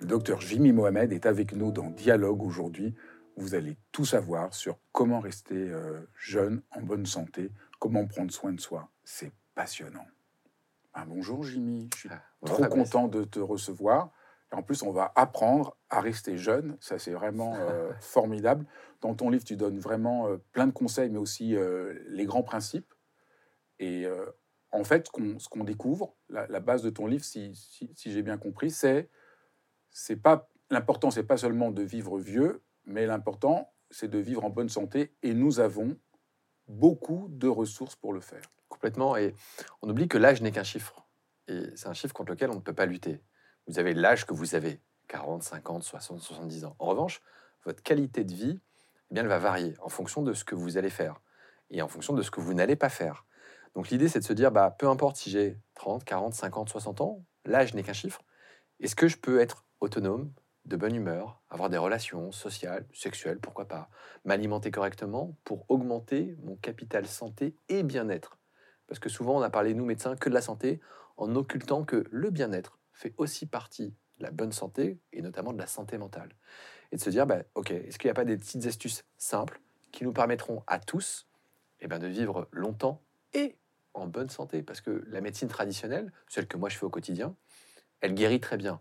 Le docteur Jimmy Mohamed est avec nous dans Dialogue aujourd'hui. Vous allez tout savoir sur comment rester euh, jeune, en bonne santé, comment prendre soin de soi. C'est passionnant. Ah, bonjour Jimmy, je suis ah, trop content de te recevoir. Et en plus, on va apprendre à rester jeune. Ça, c'est vraiment euh, formidable. Dans ton livre, tu donnes vraiment euh, plein de conseils, mais aussi les grands principes. Et en fait, ce qu'on découvre, la, base de ton livre, si j'ai bien compris, c'est c'est pas l'important, c'est pas seulement de vivre vieux, mais l'important, c'est de vivre en bonne santé. Et nous avons beaucoup de ressources pour le faire. Complètement. Et on oublie que l'âge n'est qu'un chiffre. Et c'est un chiffre contre lequel on ne peut pas lutter. Vous avez l'âge que vous avez, 40, 50, 60, 70 ans. En revanche, votre qualité de vie, eh bien, elle va varier en fonction de ce que vous allez faire et en fonction de ce que vous n'allez pas faire. Donc l'idée, c'est de se dire, bah, peu importe si j'ai 30, 40, 50, 60 ans, l'âge n'est qu'un chiffre. Est-ce que je peux être autonome, de bonne humeur, avoir des relations sociales, sexuelles, pourquoi pas, m'alimenter correctement pour augmenter mon capital santé et bien-être. Parce que souvent, on a parlé, nous médecins, que de la santé, en occultant que le bien-être fait aussi partie de la bonne santé et notamment de la santé mentale. Et de se dire, bah, ok, est-ce qu'il n'y a pas des petites astuces simples qui nous permettront à tous eh ben, de vivre longtemps et en bonne santé? Parce que la médecine traditionnelle, celle que moi je fais au quotidien, elle guérit très bien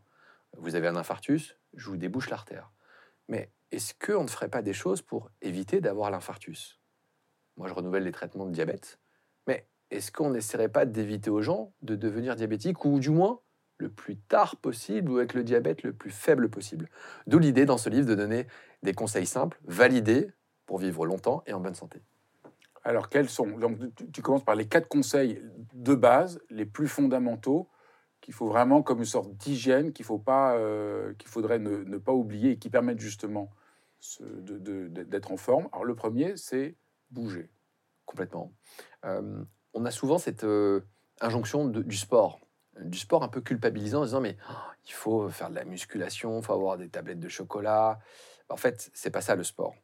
vous avez un infarctus, je vous débouche l'artère. Mais est-ce qu'on ne ferait pas des choses pour éviter d'avoir l'infarctus? Moi, je renouvelle les traitements de diabète, mais est-ce qu'on n'essaierait pas d'éviter aux gens de devenir diabétiques, ou du moins le plus tard possible, ou avec le diabète le plus faible possible? D'où l'idée dans ce livre de donner des conseils simples, validés, pour vivre longtemps et en bonne santé. Alors, quels sont? Donc, tu commences par les quatre conseils de base, les plus fondamentaux qu'il faut vraiment comme une sorte d'hygiène qu'il faut pas, euh, qu'il faudrait ne, pas oublier et qui permettent justement d'être en forme. Alors le premier, c'est bouger. Complètement. Euh, on a souvent cette euh, injonction du sport, du sport un peu culpabilisant en disant mais oh, il faut faire de la musculation, il faut avoir des tablettes de chocolat. En fait, c'est pas ça le sport.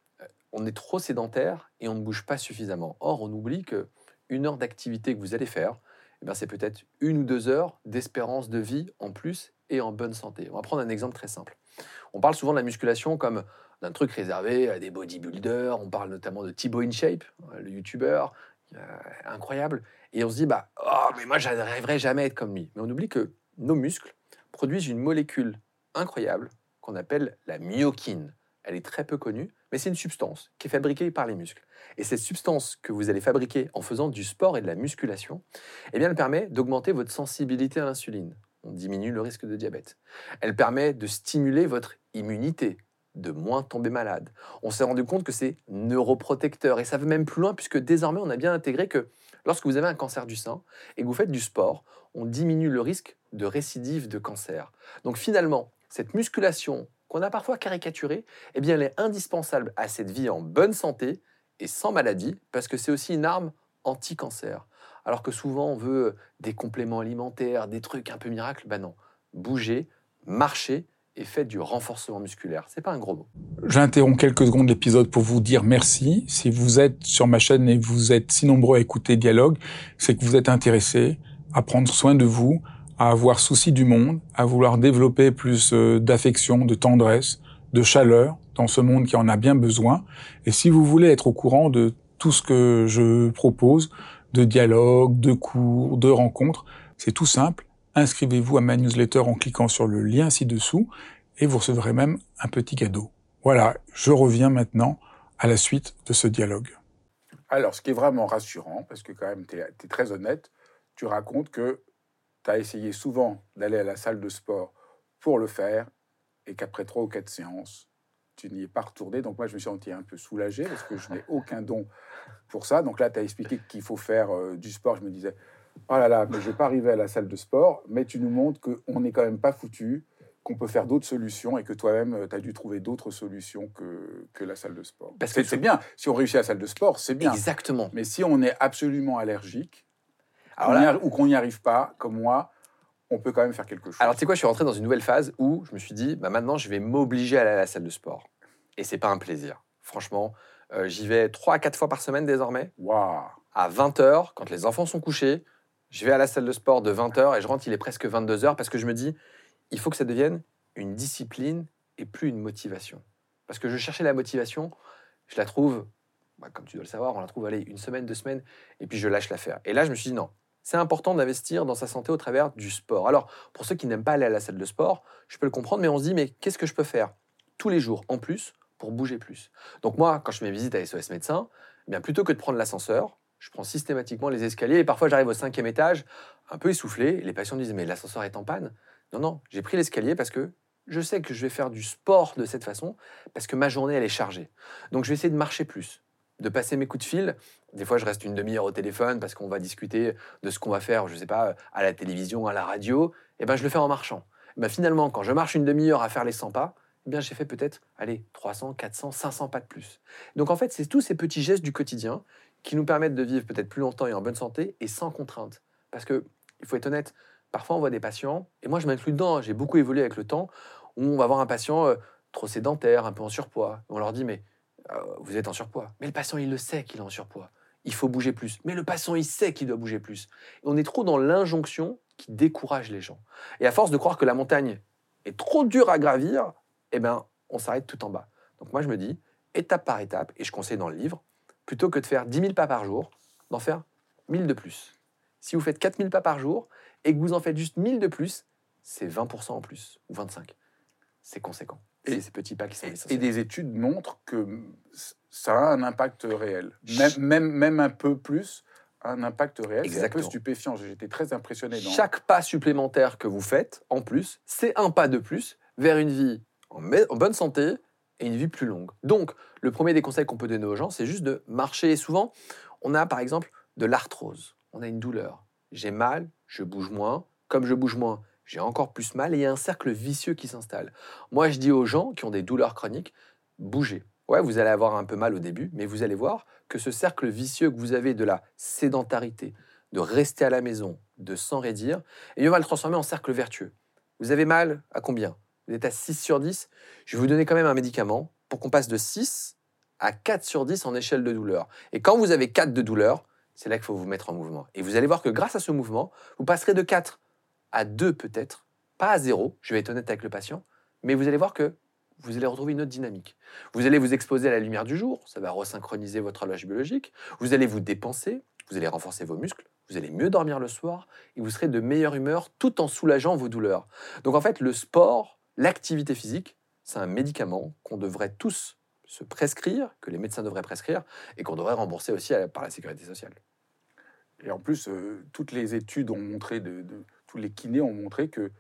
On est trop sédentaire et on ne bouge pas suffisamment. Or, on oublie que une heure d'activité que vous allez faire, c'est peut-être une ou deux heures d'espérance de vie en plus et en bonne santé. On va prendre un exemple très simple. On parle souvent de la musculation comme d'un truc réservé à des bodybuilders. On parle notamment de Thibaut InShape, le youtubeur, euh, incroyable. Et on se dit, bah, oh, mais moi, j'arriverai jamais à être comme lui. Mais on oublie que nos muscles produisent une molécule incroyable qu'on appelle la myokine. Elle est très peu connue, mais c'est une substance qui est fabriquée par les muscles. Et cette substance que vous allez fabriquer en faisant du sport et de la musculation, eh bien, elle permet d'augmenter votre sensibilité à l'insuline. On diminue le risque de diabète. Elle permet de stimuler votre immunité, de moins tomber malade. On s'est rendu compte que c'est neuroprotecteur et ça va même plus loin puisque désormais on a bien intégré que lorsque vous avez un cancer du sein et que vous faites du sport, on diminue le risque de récidive de cancer. Donc finalement, cette musculation qu'on a parfois caricaturée, eh bien elle est indispensable à cette vie en bonne santé et sans maladie, parce que c'est aussi une arme anti-cancer. Alors que souvent on veut des compléments alimentaires, des trucs un peu miracles, ben non. Bougez, marchez et faites du renforcement musculaire. C'est pas un gros mot. J'interromps quelques secondes l'épisode pour vous dire merci. Si vous êtes sur ma chaîne et vous êtes si nombreux à écouter Dialogue, c'est que vous êtes intéressé à prendre soin de vous, à avoir souci du monde, à vouloir développer plus euh, d'affection, de tendresse, de chaleur dans ce monde qui en a bien besoin. Et si vous voulez être au courant de tout ce que je propose, de dialogues, de cours, de rencontres, c'est tout simple. Inscrivez-vous à ma newsletter en cliquant sur le lien ci-dessous et vous recevrez même un petit cadeau. Voilà, je reviens maintenant à la suite de ce dialogue. Alors, ce qui est vraiment rassurant, parce que quand même, tu es, très honnête, tu racontes que tu as essayé souvent d'aller à la salle de sport pour le faire et qu'après trois ou quatre séances, tu n'y es pas retourné. Donc moi, je me suis senti un peu soulagé parce que je n'ai aucun don pour ça. Donc là, tu as expliqué qu'il faut faire euh, du sport. Je me disais, oh là là, mais je ne vais pas arriver à la salle de sport. Mais tu nous montres qu'on n'est quand même pas foutu, qu'on peut faire d'autres solutions et que toi-même, euh, tu as dû trouver d'autres solutions que, que la salle de sport. Parce que c'est bien. Si on réussit à la salle de sport, c'est bien. Exactement. Mais si on est absolument allergique, Alors ou qu'on n'y arrive pas, comme moi, on peut quand même faire quelque chose. Alors, tu sais quoi, je suis rentré dans une nouvelle phase où je me suis dit, bah, maintenant, je vais m'obliger à aller à la salle de sport. Et c'est pas un plaisir. Franchement, euh, j'y vais 3 à 4 fois par semaine désormais. Waouh À 20h, quand les enfants sont couchés, je vais à la salle de sport de 20h et je rentre, il est presque 22h parce que je me dis, il faut que ça devienne une discipline et plus une motivation. Parce que je cherchais la motivation, je la trouve, bah, comme tu dois le savoir, on la trouve, allez, une semaine, deux semaines, et puis je lâche l'affaire. Et là, je me suis dit, non, c'est important d'investir dans sa santé au travers du sport. Alors, pour ceux qui n'aiment pas aller à la salle de sport, je peux le comprendre, mais on se dit, mais qu'est-ce que je peux faire tous les jours en plus pour bouger plus? Donc moi, quand je fais mes visites à SOS Médecin, eh bien plutôt que de prendre l'ascenseur, je prends systématiquement les escaliers et parfois j'arrive au cinquième étage, un peu essoufflé, et les patients disent, mais l'ascenseur est en panne? Non, non, j'ai pris l'escalier parce que je sais que je vais faire du sport de cette façon, parce que ma journée, elle est chargée. Donc je vais essayer de marcher plus de passer mes coups de fil. Des fois, je reste une demi-heure au téléphone parce qu'on va discuter de ce qu'on va faire, je ne sais pas, à la télévision, à la radio. Et eh ben, je le fais en marchant. Eh ben, finalement, quand je marche une demi-heure à faire les 100 pas, eh bien, j'ai fait peut-être, allez, 300, 400, 500 pas de plus. Donc, en fait, c'est tous ces petits gestes du quotidien qui nous permettent de vivre peut-être plus longtemps et en bonne santé et sans contrainte. Parce que, il faut être honnête, parfois on voit des patients, et moi je m'inclus dedans, j'ai beaucoup évolué avec le temps, où on va voir un patient euh, trop sédentaire, un peu en surpoids. On leur dit, mais euh, vous êtes en surpoids. Mais le patient, il le sait qu'il est en surpoids. Il faut bouger plus. Mais le patient, il sait qu'il doit bouger plus. on est trop dans l'injonction qui décourage les gens. Et à force de croire que la montagne est trop dure à gravir, eh ben, on s'arrête tout en bas. Donc moi, je me dis, étape par étape, et je conseille dans le livre, plutôt que de faire 10 000 pas par jour, d'en faire 1000 de plus. Si vous faites 4000 pas par jour et que vous en faites juste 1000 de plus, c'est 20% en plus, ou 25. C'est conséquent et, ces petits pas qui sont Et des études montrent que ça a un impact réel. Même, même, même un peu plus, un impact réel. C'est un peu stupéfiant. J'étais très impressionné. Dans... Chaque pas supplémentaire que vous faites, en plus, c'est un pas de plus vers une vie en, en bonne santé et une vie plus longue. Donc, le premier des conseils qu'on peut donner aux gens, c'est juste de marcher. Et souvent, on a par exemple de l'arthrose. On a une douleur. J'ai mal, je bouge moins. Comme je bouge moins, j'ai encore plus mal et il y a un cercle vicieux qui s'installe. Moi, je dis aux gens qui ont des douleurs chroniques, bougez. Ouais, vous allez avoir un peu mal au début, mais vous allez voir que ce cercle vicieux que vous avez de la sédentarité, de rester à la maison, de s'enraidir, et on va le transformer en cercle vertueux. Vous avez mal à combien? Vous êtes à 6 sur 10 Je vais vous donner quand même un médicament pour qu'on passe de 6 à 4 sur 10 en échelle de douleur. Et quand vous avez 4 de douleur, c'est là qu'il faut vous mettre en mouvement. Et vous allez voir que grâce à ce mouvement, vous passerez de 4 à 2 peut-être, pas à 0, je vais être honnête avec le patient, mais vous allez voir que vous allez retrouver une autre dynamique. Vous allez vous exposer à la lumière du jour, ça va resynchroniser votre horloge biologique, vous allez vous dépenser, vous allez renforcer vos muscles, vous allez mieux dormir le soir et vous serez de meilleure humeur tout en soulageant vos douleurs. Donc en fait, le sport, l'activité physique, c'est un médicament qu'on devrait tous se prescrire, que les médecins devraient prescrire et qu'on devrait rembourser aussi par la sécurité sociale. Et en plus, euh, toutes les études ont montré de les kinés ont montré que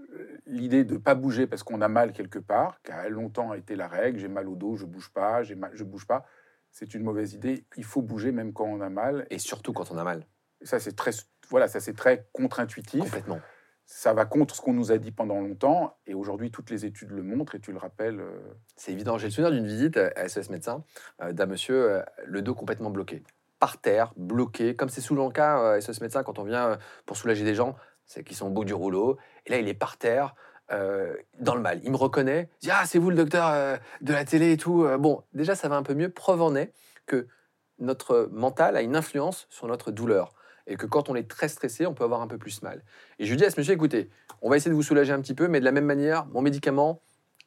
euh, l'idée de ne pas bouger parce qu'on a mal quelque part, qui a longtemps été la règle, j'ai mal au dos, je bouge pas, j'ai mal, je bouge pas, c'est une mauvaise idée. Il faut bouger même quand on a mal. Et surtout quand on a mal. ça, c'est très, voilà, ça c'est très contre-intuitif. Complètement. Ça va contre ce qu'on nous a dit pendant longtemps, et aujourd'hui toutes les études le montrent, et tu le rappelles. Euh, c'est évident. J'ai le souvenir d'une visite à SOS médecin euh, d'un monsieur, le dos complètement bloqué par terre, bloqué, comme c'est souvent le cas à SOS médecin quand on vient pour soulager des gens, c'est qu'ils sont au bout du rouleau. Et là, il est par terre, euh, dans le mal. Il me reconnaît, il dit Ah, c'est vous le docteur euh, de la télé et tout. Euh, bon, déjà, ça va un peu mieux. Preuve en est que notre mental a une influence sur notre douleur. Et que quand on est très stressé, on peut avoir un peu plus mal. Et je lui dis à ce monsieur Écoutez, on va essayer de vous soulager un petit peu, mais de la même manière, mon médicament,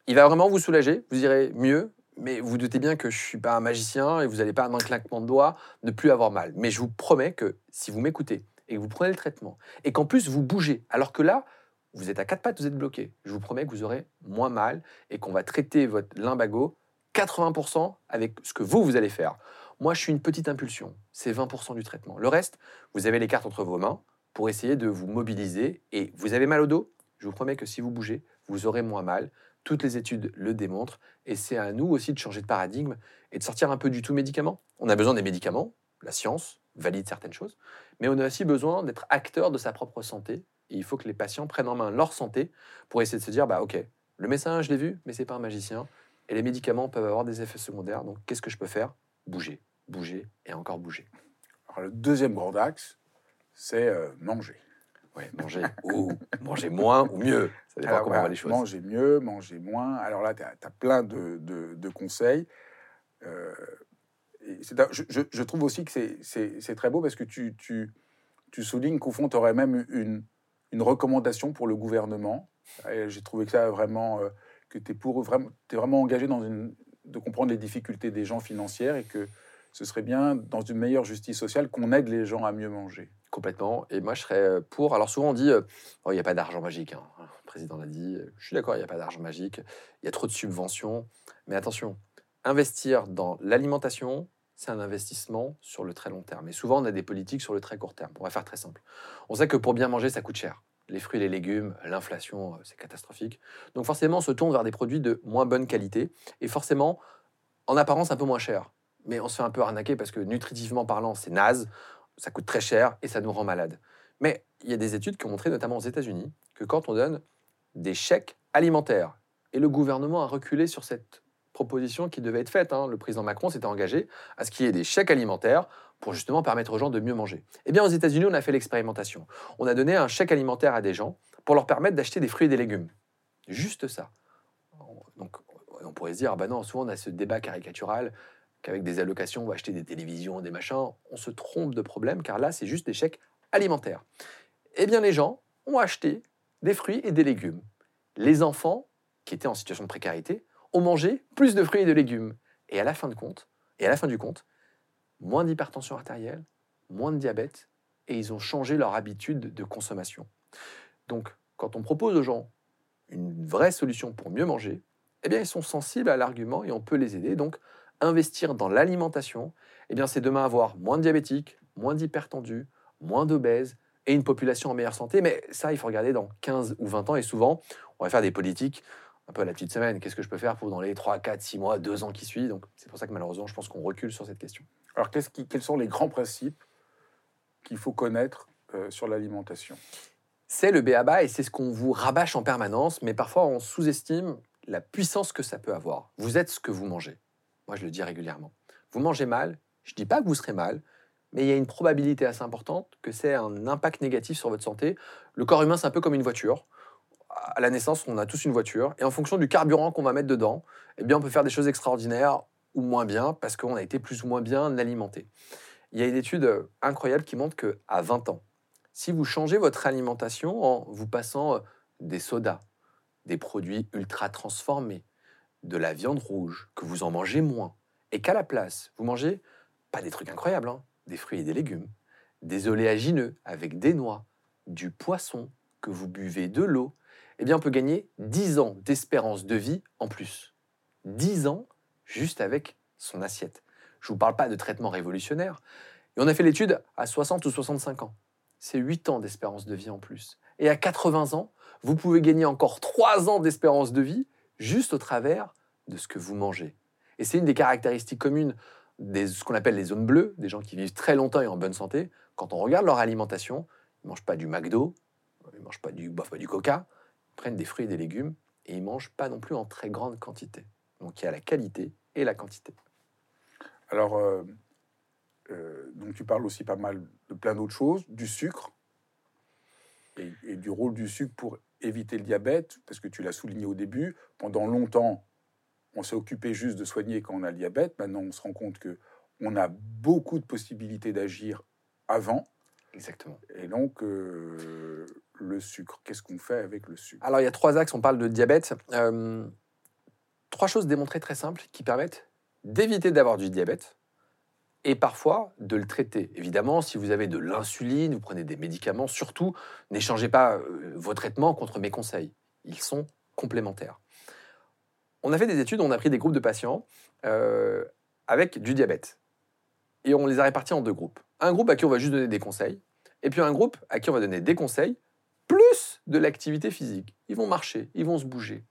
il va vraiment vous soulager. Vous irez mieux. Mais vous doutez bien que je ne suis pas un magicien et vous n'allez pas, d'un claquement de doigts, ne plus avoir mal. Mais je vous promets que si vous m'écoutez, et vous prenez le traitement, et qu'en plus vous bougez, alors que là, vous êtes à quatre pattes, vous êtes bloqué, je vous promets que vous aurez moins mal et qu'on va traiter votre limbago 80% avec ce que vous, vous allez faire. Moi, je suis une petite impulsion. C'est 20% du traitement. Le reste, vous avez les cartes entre vos mains pour essayer de vous mobiliser. Et vous avez mal au dos Je vous promets que si vous bougez, vous aurez moins mal. Toutes les études le démontrent. Et c'est à nous aussi de changer de paradigme et de sortir un peu du tout médicament. On a besoin des médicaments. La science valide certaines choses. Mais on a aussi besoin d'être acteur de sa propre santé. Et il faut que les patients prennent en main leur santé pour essayer de se dire, bah ok, le médecin, je l'ai vu, mais c'est pas un magicien. Et les médicaments peuvent avoir des effets secondaires. Donc qu'est-ce que je peux faire? Bouger, bouger et encore bouger. Alors, le deuxième grand axe, c'est euh, manger. Ouais, manger ou manger moins ou mieux. Ça dépend Alors, comment on les choses. Manger mieux, manger moins. Alors là, tu as, plein de, de- de conseils. Euh, je, trouve aussi que c'est- très beau parce que tu, soulignes qu'au fond, tu aurais même une, recommandation pour le gouvernement. J'ai trouvé que ça vraiment, euh, que tu es, vraiment, vraiment engagé dans de comprendre les difficultés des gens financières et que ce serait bien, dans une meilleure justice sociale, qu'on aide les gens à mieux manger. Complètement. Et moi, je serais euh, pour. Alors, souvent, on dit euh, Oh, il n'y a pas d'argent magique. hein. Le président l'a dit. Je suis d'accord, il n'y a pas d'argent magique. Il y a trop de subventions. Mais attention, investir dans l'alimentation, c'est un investissement sur le très long terme. Et souvent, on a des politiques sur le très court terme. On va faire très simple. On sait que pour bien manger, ça coûte cher. Les fruits les légumes, l'inflation, euh, c'est catastrophique. Donc, forcément, on se tourne vers des produits de moins bonne qualité. Et forcément, en apparence, un peu moins cher. Mais on se fait un peu arnaquer parce que nutritivement parlant, c'est naze ça coûte très cher et ça nous rend malade. Mais il y a des études qui ont montré, notamment aux États-Unis, que quand on donne des chèques alimentaires, et le gouvernement a reculé sur cette proposition qui devait être faite, hein, le président Macron s'était engagé à ce qu'il y ait des chèques alimentaires pour justement permettre aux gens de mieux manger. Eh bien, aux États-Unis, on a fait l'expérimentation. On a donné un chèque alimentaire à des gens pour leur permettre d'acheter des fruits et des légumes. Juste ça. Donc, on pourrait se dire, ah ben non, souvent on a ce débat caricatural qu'avec des allocations, on va acheter des télévisions, des machins. On se trompe de problème, car là, c'est juste des chèques alimentaires. Eh bien, les gens ont acheté des fruits et des légumes. Les enfants, qui étaient en situation de précarité, ont mangé plus de fruits et de légumes. Et à la fin de compte, et à la fin du compte, moins d'hypertension artérielle, moins de diabète, et ils ont changé leur habitude de consommation. Donc, quand on propose aux gens une vraie solution pour mieux manger, eh bien, ils sont sensibles à l'argument et on peut les aider. Donc, investir dans l'alimentation, eh bien, c'est demain avoir moins de diabétiques, moins d'hypertendus, moins d'obèses et une population en meilleure santé. Mais ça, il faut regarder dans 15 ou 20 ans. Et souvent, on va faire des politiques un peu à la petite semaine. Qu'est-ce que je peux faire pour dans les 3, 4, 6 mois, 2 ans qui suivent? Donc, c'est pour ça que malheureusement, je pense qu'on recule sur cette question. Alors, qui- quels sont les grands principes qu'il faut connaître euh, sur l'alimentation? C'est le béaba et c'est ce qu'on vous rabâche en permanence, mais parfois on sous-estime la puissance que ça peut avoir. Vous êtes ce que vous mangez. Moi, je le dis régulièrement. Vous mangez mal, je ne dis pas que vous serez mal, mais il y a une probabilité assez importante que c'est un impact négatif sur votre santé. Le corps humain, c'est un peu comme une voiture. À la naissance, on a tous une voiture, et en fonction du carburant qu'on va mettre dedans, eh bien, on peut faire des choses extraordinaires ou moins bien parce qu'on a été plus ou moins bien alimenté. Il y a une étude incroyable qui montre que à 20 ans, si vous changez votre alimentation en vous passant euh, des sodas, des produits ultra transformés, de la viande rouge, que vous en mangez moins, et qu'à la place, vous mangez pas des trucs incroyables, hein, des fruits et des légumes, des oléagineux avec des noix, du poisson, que vous buvez de l'eau, eh bien on peut gagner 10 ans d'espérance de vie en plus. 10 ans juste avec son assiette. Je ne vous parle pas de traitement révolutionnaire. Et on a fait l'étude à 60 ou 65 ans. C'est 8 ans d'espérance de vie en plus. Et à 80 ans, vous pouvez gagner encore 3 ans d'espérance de vie juste au travers de ce que vous mangez. Et c'est une des caractéristiques communes de ce qu'on appelle les zones bleues, des gens qui vivent très longtemps et en bonne santé. Quand on regarde leur alimentation, ils ne mangent pas du McDo, ils ne mangent pas du, boivent pas du coca, prennent des fruits et des légumes et ils mangent pas non plus en très grande quantité. Donc il y a la qualité et la quantité. Alors, euh, euh, donc tu parles aussi pas mal de plein d'autres choses, du sucre et, et du rôle du sucre pour éviter le diabète, parce que tu l'as souligné au début. Pendant longtemps, on s'est occupé juste de soigner quand on a le diabète. Maintenant, on se rend compte que on a beaucoup de possibilités d'agir avant. Exactement. Et donc, euh, le sucre, qu'est-ce qu'on fait avec le sucre? Alors il y a trois axes, on parle de diabète. Euh, trois choses démontrées très simples qui permettent d'éviter d'avoir du diabète et parfois de le traiter. Évidemment, si vous avez de l'insuline, vous prenez des médicaments, surtout n'échangez pas euh, vos traitements contre mes conseils. Ils sont complémentaires. on a fait des études, on a pris des groupes de patients euh, avec du diabète. Et on les a répartis en deux groupes. Un groupe à qui on va juste donner des conseils, et puis un groupe à qui on va donner des conseils, plus de l'activité physique. Ils vont marcher, ils vont se bouger.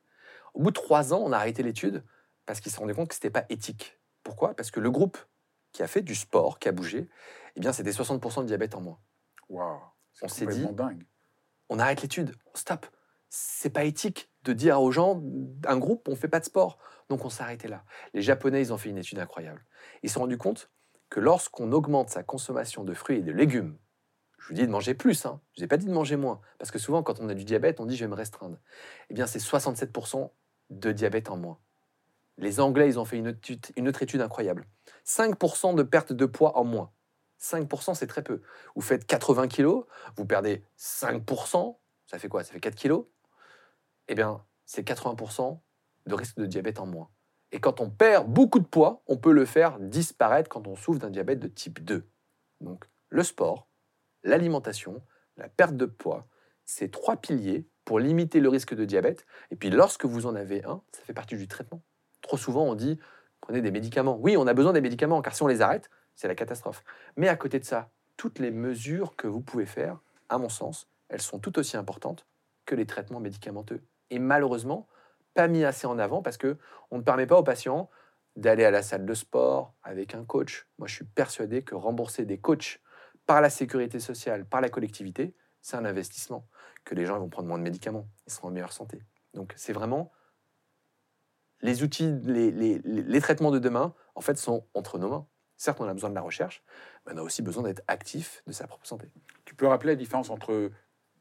Au bout de trois ans, on a arrêté l'étude parce qu'ils se rendaient compte que ce n'était pas éthique. Pourquoi? Parce que le groupe qui a fait du sport, qui a bougé, eh bien, c'était 60% de diabète en moins. Waouh, c'est On s'est dingue. On arrête l'étude, stop. C'est pas éthique de dire aux gens, un groupe, on fait pas de sport. Donc on s'est arrêté là. Les Japonais, ils ont fait une étude incroyable. Ils se sont rendus compte que lorsqu'on augmente sa consommation de fruits et de légumes, je vous dis de manger plus, hein. je vous ai pas dit de manger moins, parce que souvent quand on a du diabète, on dit je vais me restreindre. Eh bien c'est 67% de diabète en moins. Les Anglais, ils ont fait une une autre étude incroyable. 5% de perte de poids en moins. 5%, c'est très peu. Vous faites 80 kilos, vous perdez 5%, ça fait quoi? Ça fait 4 kilos? Eh bien, c'est 80% de risque de diabète en moins. Et quand on perd beaucoup de poids, on peut le faire disparaître quand on souffre d'un diabète de type 2. Donc, le sport, l'alimentation, la perte de poids, c'est trois piliers pour limiter le risque de diabète. Et puis, lorsque vous en avez un, ça fait partie du traitement. Trop souvent, on dit prenez des médicaments. Oui, on a besoin des médicaments, car si on les arrête, c'est la catastrophe. Mais à côté de ça, toutes les mesures que vous pouvez faire, à mon sens, elles sont tout aussi importantes que les traitements médicamenteux. Et malheureusement, pas mis assez en avant parce que on ne permet pas aux patients d'aller à la salle de sport avec un coach. Moi, je suis persuadé que rembourser des coachs par la sécurité sociale, par la collectivité, c'est un investissement. Que les gens vont prendre moins de médicaments, ils seront en meilleure santé. Donc, c'est vraiment les outils, les, les- les- traitements de demain, en fait, sont entre nos mains. Certes, on a besoin de la recherche, mais on a aussi besoin d'être actif de sa propre santé. Tu peux rappeler la différence entre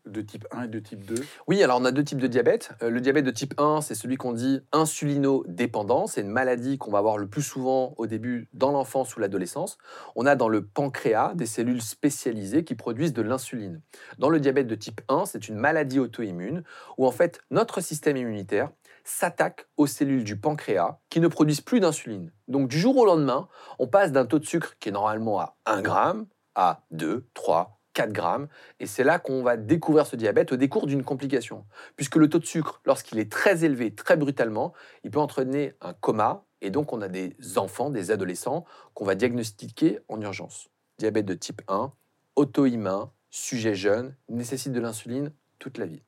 de type 1 et de type 2 Oui, alors on a deux types de diabète. Euh, le diabète de type 1, c'est celui qu'on dit insulino-dépendant. C'est une maladie qu'on va avoir le plus souvent au début dans l'enfance ou l'adolescence. On a dans le pancréas des cellules spécialisées qui produisent de l'insuline. Dans le diabète de type 1, c'est une maladie auto-immune où en fait notre système immunitaire s'attaque aux cellules du pancréas qui ne produisent plus d'insuline. Donc du jour au lendemain, on passe d'un taux de sucre qui est normalement à 1 gramme à 2, 3, 4 grammes. Et c'est là qu'on va découvrir ce diabète au décours d'une complication. Puisque le taux de sucre, lorsqu'il est très élevé, très brutalement, il peut entraîner un coma. Et donc on a des enfants, des adolescents qu'on va diagnostiquer en urgence. Diabète de type 1, auto-immun, sujet jeune, nécessite de l'insuline toute la vie.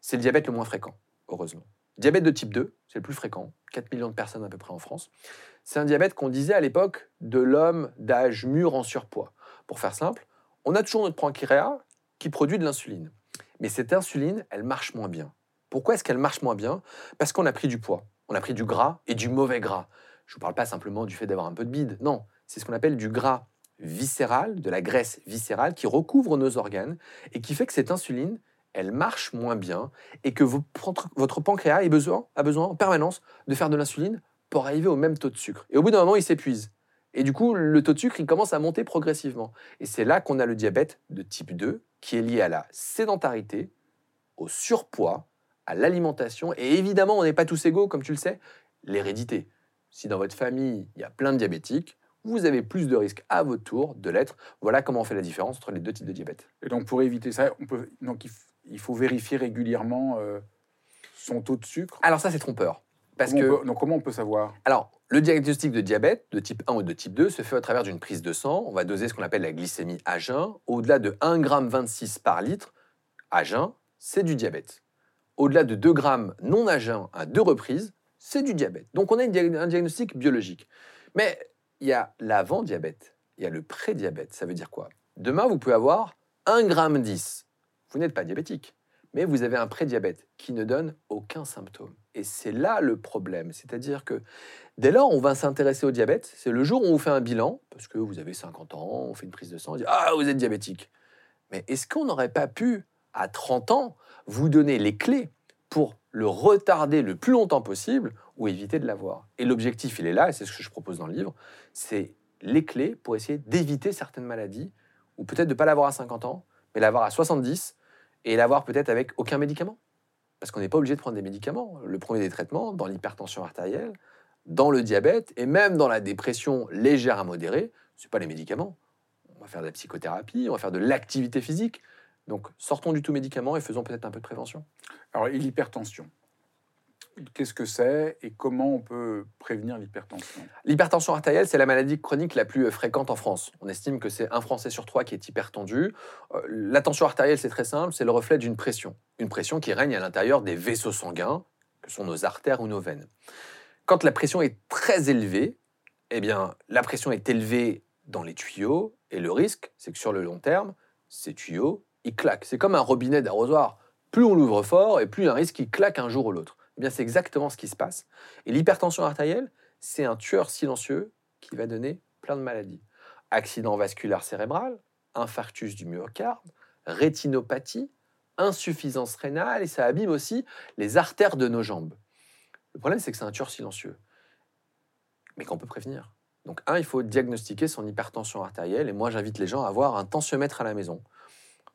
C'est le diabète le moins fréquent, heureusement. Diabète de type 2, c'est le plus fréquent, 4 millions de personnes à peu près en France. C'est un diabète qu'on disait à l'époque de l'homme d'âge mûr en surpoids. Pour faire simple, on a toujours notre pancréas qui produit de l'insuline. Mais cette insuline, elle marche moins bien. Pourquoi est-ce qu'elle marche moins bien? Parce qu'on a pris du poids, on a pris du gras et du mauvais gras. Je ne vous parle pas simplement du fait d'avoir un peu de bide, non, c'est ce qu'on appelle du gras viscéral, de la graisse viscérale qui recouvre nos organes et qui fait que cette insuline, elle marche moins bien et que votre pancréas a besoin, a besoin en permanence de faire de l'insuline pour arriver au même taux de sucre. Et au bout d'un moment, il s'épuise. Et du coup, le taux de sucre, il commence à monter progressivement. Et c'est là qu'on a le diabète de type 2, qui est lié à la sédentarité, au surpoids, à l'alimentation. Et évidemment, on n'est pas tous égaux, comme tu le sais, l'hérédité. Si dans votre famille, il y a plein de diabétiques, vous avez plus de risques à votre tour de l'être. Voilà comment on fait la différence entre les deux types de diabète. Et donc, pour éviter ça, on peut, donc, il, f- il faut vérifier régulièrement euh, son taux de sucre? Alors ça, c'est trompeur. Parce comment, que... peut, donc, comment on peut savoir? Alors, le diagnostic de diabète de type 1 ou de type 2 se fait au travers d'une prise de sang. On va doser ce qu'on appelle la glycémie à jeun. Au-delà de 1,26 g par litre à jeun, c'est du diabète. Au-delà de 2 grammes non à jeun à deux reprises, c'est du diabète. Donc on a une un diagnostic biologique. Mais il y a l'avant-diabète, il y a le pré-diabète. Ça veut dire quoi? Demain, vous pouvez avoir 1 gramme 10. Vous n'êtes pas diabétique, mais vous avez un pré-diabète qui ne donne aucun symptôme. Et c'est là le problème. C'est-à-dire que Dès lors, on va s'intéresser au diabète. C'est le jour où on vous fait un bilan, parce que vous avez 50 ans, on fait une prise de sang, on dit Ah, vous êtes diabétique. Mais est-ce qu'on n'aurait pas pu, à 30 ans, vous donner les clés pour le retarder le plus longtemps possible ou éviter de l'avoir? Et l'objectif, il est là, et c'est ce que je propose dans le livre c'est les clés pour essayer d'éviter certaines maladies, ou peut-être de ne pas l'avoir à 50 ans, mais l'avoir à 70 et l'avoir peut-être avec aucun médicament. Parce qu'on n'est pas obligé de prendre des médicaments. Le premier des traitements, dans l'hypertension artérielle, dans le diabète et même dans la dépression légère à modérée, ce pas les médicaments. On va faire de la psychothérapie, on va faire de l'activité physique. Donc sortons du tout médicament et faisons peut-être un peu de prévention. Alors, l'hypertension? Qu'est-ce que c'est et comment on peut prévenir l'hypertension? L'hypertension artérielle, c'est la maladie chronique la plus euh, fréquente en France. On estime que c'est un Français sur trois qui est hypertendu. Euh, la tension artérielle, c'est très simple, c'est le reflet d'une pression. Une pression qui règne à l'intérieur des vaisseaux sanguins, que sont nos artères ou nos veines. Quand la pression est très élevée, eh bien, la pression est élevée dans les tuyaux, et le risque, c'est que sur le long terme, ces tuyaux, ils claquent. C'est comme un robinet d'arrosoir. Plus on l'ouvre fort, et plus il y a un risque qu'il claque un jour ou l'autre. Eh c'est exactement ce qui se passe. Et l'hypertension artérielle, c'est un tueur silencieux qui va donner plein de maladies. Accident vasculaire cérébral, infarctus du myocarde, rétinopathie, insuffisance rénale, et ça abîme aussi les artères de nos jambes. Le problème, c'est que c'est un tueur silencieux, mais qu'on peut prévenir. Donc, un, il faut diagnostiquer son hypertension artérielle, et moi, j'invite les gens à avoir un tensiomètre à la maison.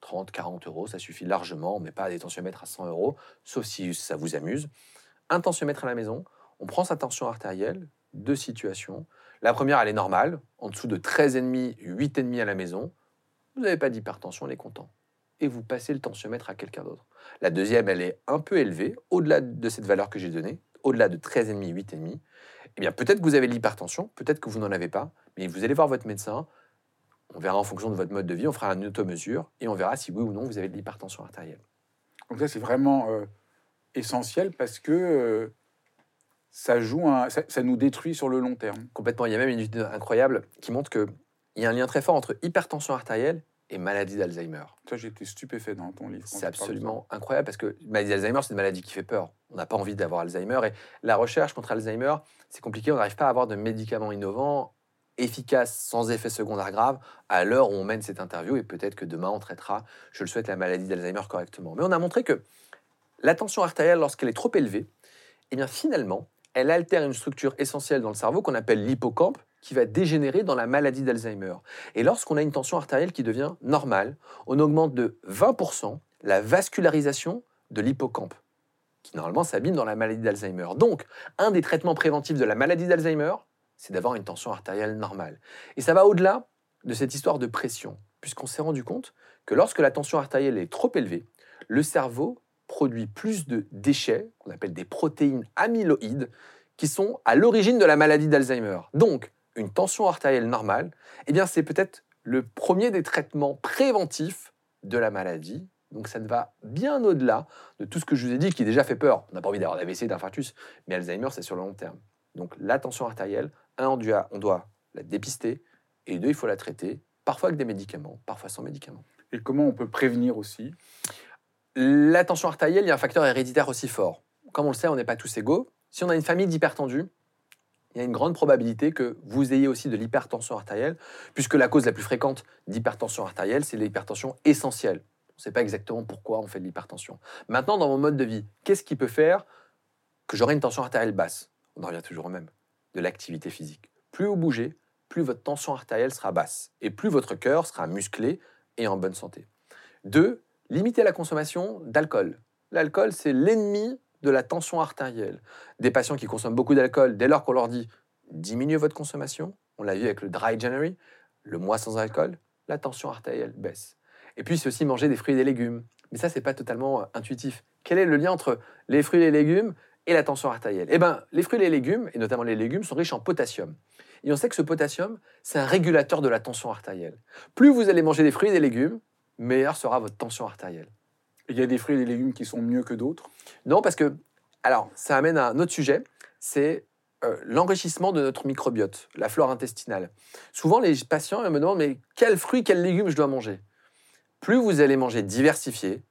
30, 40 euros, ça suffit largement. Met pas des tensiomètres à 100 euros, sauf si ça vous amuse. Un tensiomètre à la maison, on prend sa tension artérielle, deux situations. La première, elle est normale, en dessous de 13,5, 8,5 à la maison. Vous n'avez pas d'hypertension, on est content. Et vous passez le tensiomètre à quelqu'un d'autre. La deuxième, elle est un peu élevée, au-delà de cette valeur que j'ai donnée, au-delà de 13,5, 8,5. Eh bien, peut-être que vous avez de l'hypertension, peut-être que vous n'en avez pas, mais vous allez voir votre médecin, on verra en fonction de votre mode de vie, on fera une automesure et on verra si oui ou non vous avez de l'hypertension artérielle. Donc ça, c'est vraiment euh, essentiel parce que euh, ça joue, ça, nous détruit sur le long terme. Complètement. Il y a même une étude incroyable qui montre qu'il y a un lien très fort entre hypertension artérielle et maladie d'Alzheimer. Ça, j'ai été stupéfait dans ton livre. C'est absolument incroyable parce que maladie d'Alzheimer, c'est une maladie qui fait peur. On n'a pas envie d'avoir Alzheimer et la recherche contre Alzheimer, c'est compliqué. On n'arrive pas à avoir de médicaments innovants efficace, sans effet secondaire grave, à l'heure où on mène cette interview, et peut-être que demain on traitera, je le souhaite, la maladie d'Alzheimer correctement. Mais on a montré que la tension artérielle, lorsqu'elle est trop élevée, eh bien finalement, elle altère une structure essentielle dans le cerveau qu'on appelle l'hippocampe, qui va dégénérer dans la maladie d'Alzheimer. Et lorsqu'on a une tension artérielle qui devient normale, on augmente de 20% la vascularisation de l'hippocampe, qui normalement s'abîme dans la maladie d'Alzheimer. Donc, un des traitements préventifs de la maladie d'Alzheimer, c'est d'avoir une tension artérielle normale. Et ça va au-delà de cette histoire de pression, puisqu'on s'est rendu compte que lorsque la tension artérielle est trop élevée, le cerveau produit plus de déchets, qu'on appelle des protéines amyloïdes, qui sont à l'origine de la maladie d'Alzheimer. Donc, une tension artérielle normale, eh bien, c'est peut-être le premier des traitements préventifs de la maladie. Donc, ça ne va bien au-delà de tout ce que je vous ai dit qui déjà fait peur. On n'a pas envie d'avoir d'AVC, d'infarctus, mais Alzheimer, c'est sur le long terme. Donc, la tension artérielle, un, on doit, on doit la dépister, et deux, il faut la traiter, parfois avec des médicaments, parfois sans médicaments. Et comment on peut prévenir aussi La tension artérielle, il y a un facteur héréditaire aussi fort. Comme on le sait, on n'est pas tous égaux. Si on a une famille d'hypertendus, il y a une grande probabilité que vous ayez aussi de l'hypertension artérielle, puisque la cause la plus fréquente d'hypertension artérielle, c'est l'hypertension essentielle. On ne sait pas exactement pourquoi on fait de l'hypertension. Maintenant, dans mon mode de vie, qu'est-ce qui peut faire que j'aurai une tension artérielle basse? On en revient toujours au même de l'activité physique. Plus vous bougez, plus votre tension artérielle sera basse et plus votre cœur sera musclé et en bonne santé. Deux, limitez la consommation d'alcool. L'alcool, c'est l'ennemi de la tension artérielle. Des patients qui consomment beaucoup d'alcool, dès lors qu'on leur dit diminuez votre consommation, on l'a vu avec le dry January, le mois sans alcool, la tension artérielle baisse. Et puis, c'est aussi manger des fruits et des légumes. Mais ça, c'est pas totalement euh, intuitif. Quel est le lien entre les fruits et les légumes et la tension artérielle? Eh bien, les fruits et les légumes, et notamment les légumes, sont riches en potassium. Et on sait que ce potassium, c'est un régulateur de la tension artérielle. Plus vous allez manger des fruits et des légumes, meilleure sera votre tension artérielle. Il y a des fruits et des légumes qui sont mieux que d'autres? Non, parce que, alors, ça amène à un autre sujet, c'est euh, l'enrichissement de notre microbiote, la flore intestinale. Souvent, les patients me demandent, mais quels fruits, quels légumes je dois manger? Plus vous allez manger diversifié,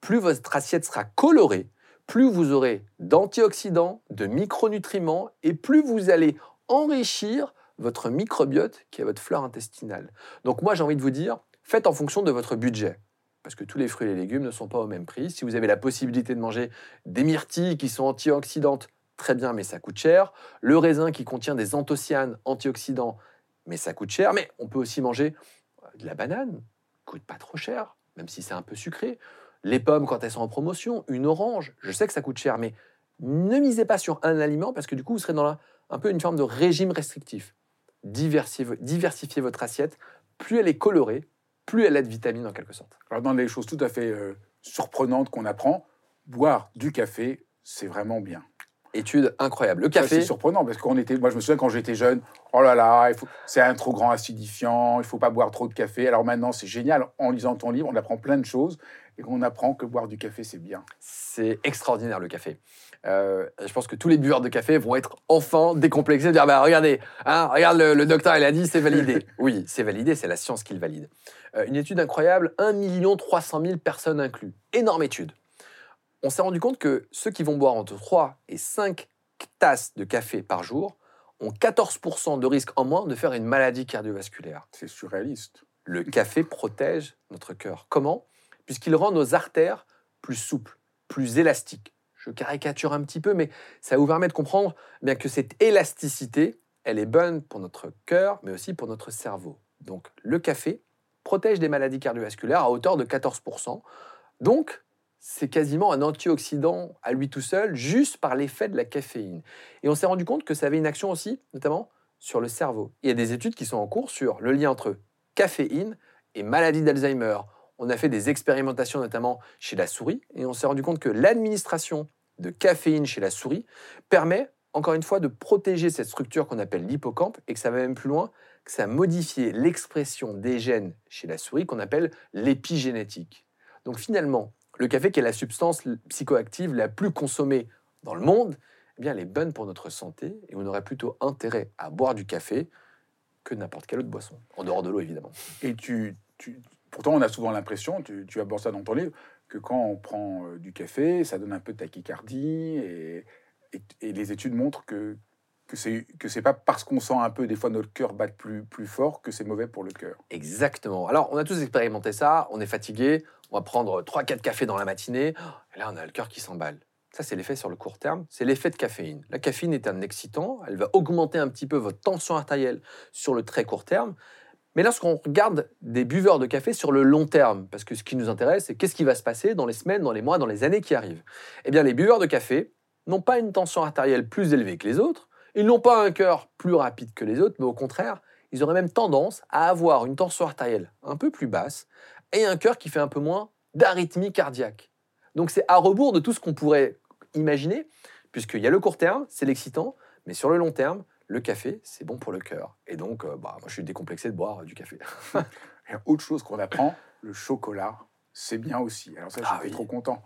plus votre assiette sera colorée, plus vous aurez d'antioxydants, de micronutriments, et plus vous allez enrichir votre microbiote qui est votre flore intestinale. Donc moi j'ai envie de vous dire, faites en fonction de votre budget. Parce que tous les fruits et les légumes ne sont pas au même prix. Si vous avez la possibilité de manger des myrtilles qui sont antioxydantes, très bien, mais ça coûte cher. Le raisin qui contient des anthocyanes antioxydants, mais ça coûte cher. Mais on peut aussi manger euh, de la banane, coûte pas trop cher, même si c'est un peu sucré. Les pommes, quand elles sont en promotion, une orange, je sais que ça coûte cher, mais ne misez pas sur un aliment parce que du coup, vous serez dans un peu une forme de régime restrictif. Diversifiez, votre assiette. Plus elle est colorée, plus elle a de vitamines en quelque sorte. Alors, dans les choses tout à fait euh, surprenantes qu'on apprend, boire du café, c'est vraiment bien. Étude incroyable. Le café, C'est surprenant parce qu'on était. Moi, je me souviens quand j'étais jeune. Oh là là, faut- c'est un trop grand acidifiant. Il faut pas boire trop de café. Alors maintenant, c'est génial. En lisant ton livre, on apprend plein de choses et on apprend que boire du café, c'est bien. c'est extraordinaire le café. Euh, je pense que tous les buveurs de café vont être enfin décomplexés dire bah, regardez, hein, regarde le, le docteur, il a dit c'est validé. oui, c'est validé, c'est la science qui le valide. Euh, une étude incroyable, 1 300 000 personnes inclus. Énorme étude. On s'est rendu compte que ceux qui vont boire entre 3 et 5 tasses de café par jour ont 14% de risque en moins de faire une maladie cardiovasculaire. C'est surréaliste. Le café protège notre cœur. Comment? Puisqu'il rend nos artères plus souples, plus élastiques. Je caricature un petit peu, mais ça vous permet de comprendre bien que cette élasticité, elle est bonne pour notre cœur, mais aussi pour notre cerveau. Donc le café protège des maladies cardiovasculaires à hauteur de 14%. Donc c'est quasiment un antioxydant à lui tout seul, juste par l'effet de la caféine. Et on s'est rendu compte que ça avait une action aussi, notamment sur le cerveau. Il y a des études qui sont en cours sur le lien entre caféine et maladie d'Alzheimer. On a fait des expérimentations notamment chez la souris et on s'est rendu compte que l'administration de caféine chez la souris permet encore une fois de protéger cette structure qu'on appelle l'hippocampe et que ça va même plus loin, que ça a modifié l'expression des gènes chez la souris qu'on appelle l'épigénétique. Donc finalement, le café qui est la substance psychoactive la plus consommée dans le monde, eh bien elle est bonne pour notre santé et on aurait plutôt intérêt à boire du café que n'importe quelle autre boisson, en dehors de l'eau évidemment. Et tu, tu- pourtant, on a souvent l'impression, tu, abordes ça dans ton livre, que quand on prend euh, du café, ça donne un peu de tachycardie. Et, les études montrent que que c'est pas parce qu'on sent un peu des fois notre cœur battre plus plus fort que c'est mauvais pour le cœur. Exactement. Alors, on a tous expérimenté ça, on est fatigué, on va prendre 3-4 cafés dans la matinée, et là, on a le cœur qui s'emballe. Ça, c'est l'effet sur le court terme, c'est l'effet de caféine. La caféine est un excitant, elle va augmenter un petit peu votre tension artérielle sur le très court terme. Mais lorsqu'on regarde des buveurs de café sur le long terme, parce que ce qui nous intéresse, c'est qu'est-ce qui va se passer dans les semaines, dans les mois, dans les années qui arrivent? Eh bien, les buveurs de café n'ont pas une tension artérielle plus élevée que les autres, ils n'ont pas un cœur plus rapide que les autres, mais au contraire, ils auraient même tendance à avoir une tension artérielle un peu plus basse et un cœur qui fait un peu moins d'arythmie cardiaque. Donc c'est à rebours de tout ce qu'on pourrait imaginer, puisqu'il y a le court terme, c'est l'excitant, mais sur le long terme, le café, c'est bon pour le cœur. Et donc, euh, bah, moi, je suis décomplexé de boire du café. Et autre chose qu'on apprend, le chocolat, c'est bien aussi. Alors ça, Ah j'étais oui. trop content.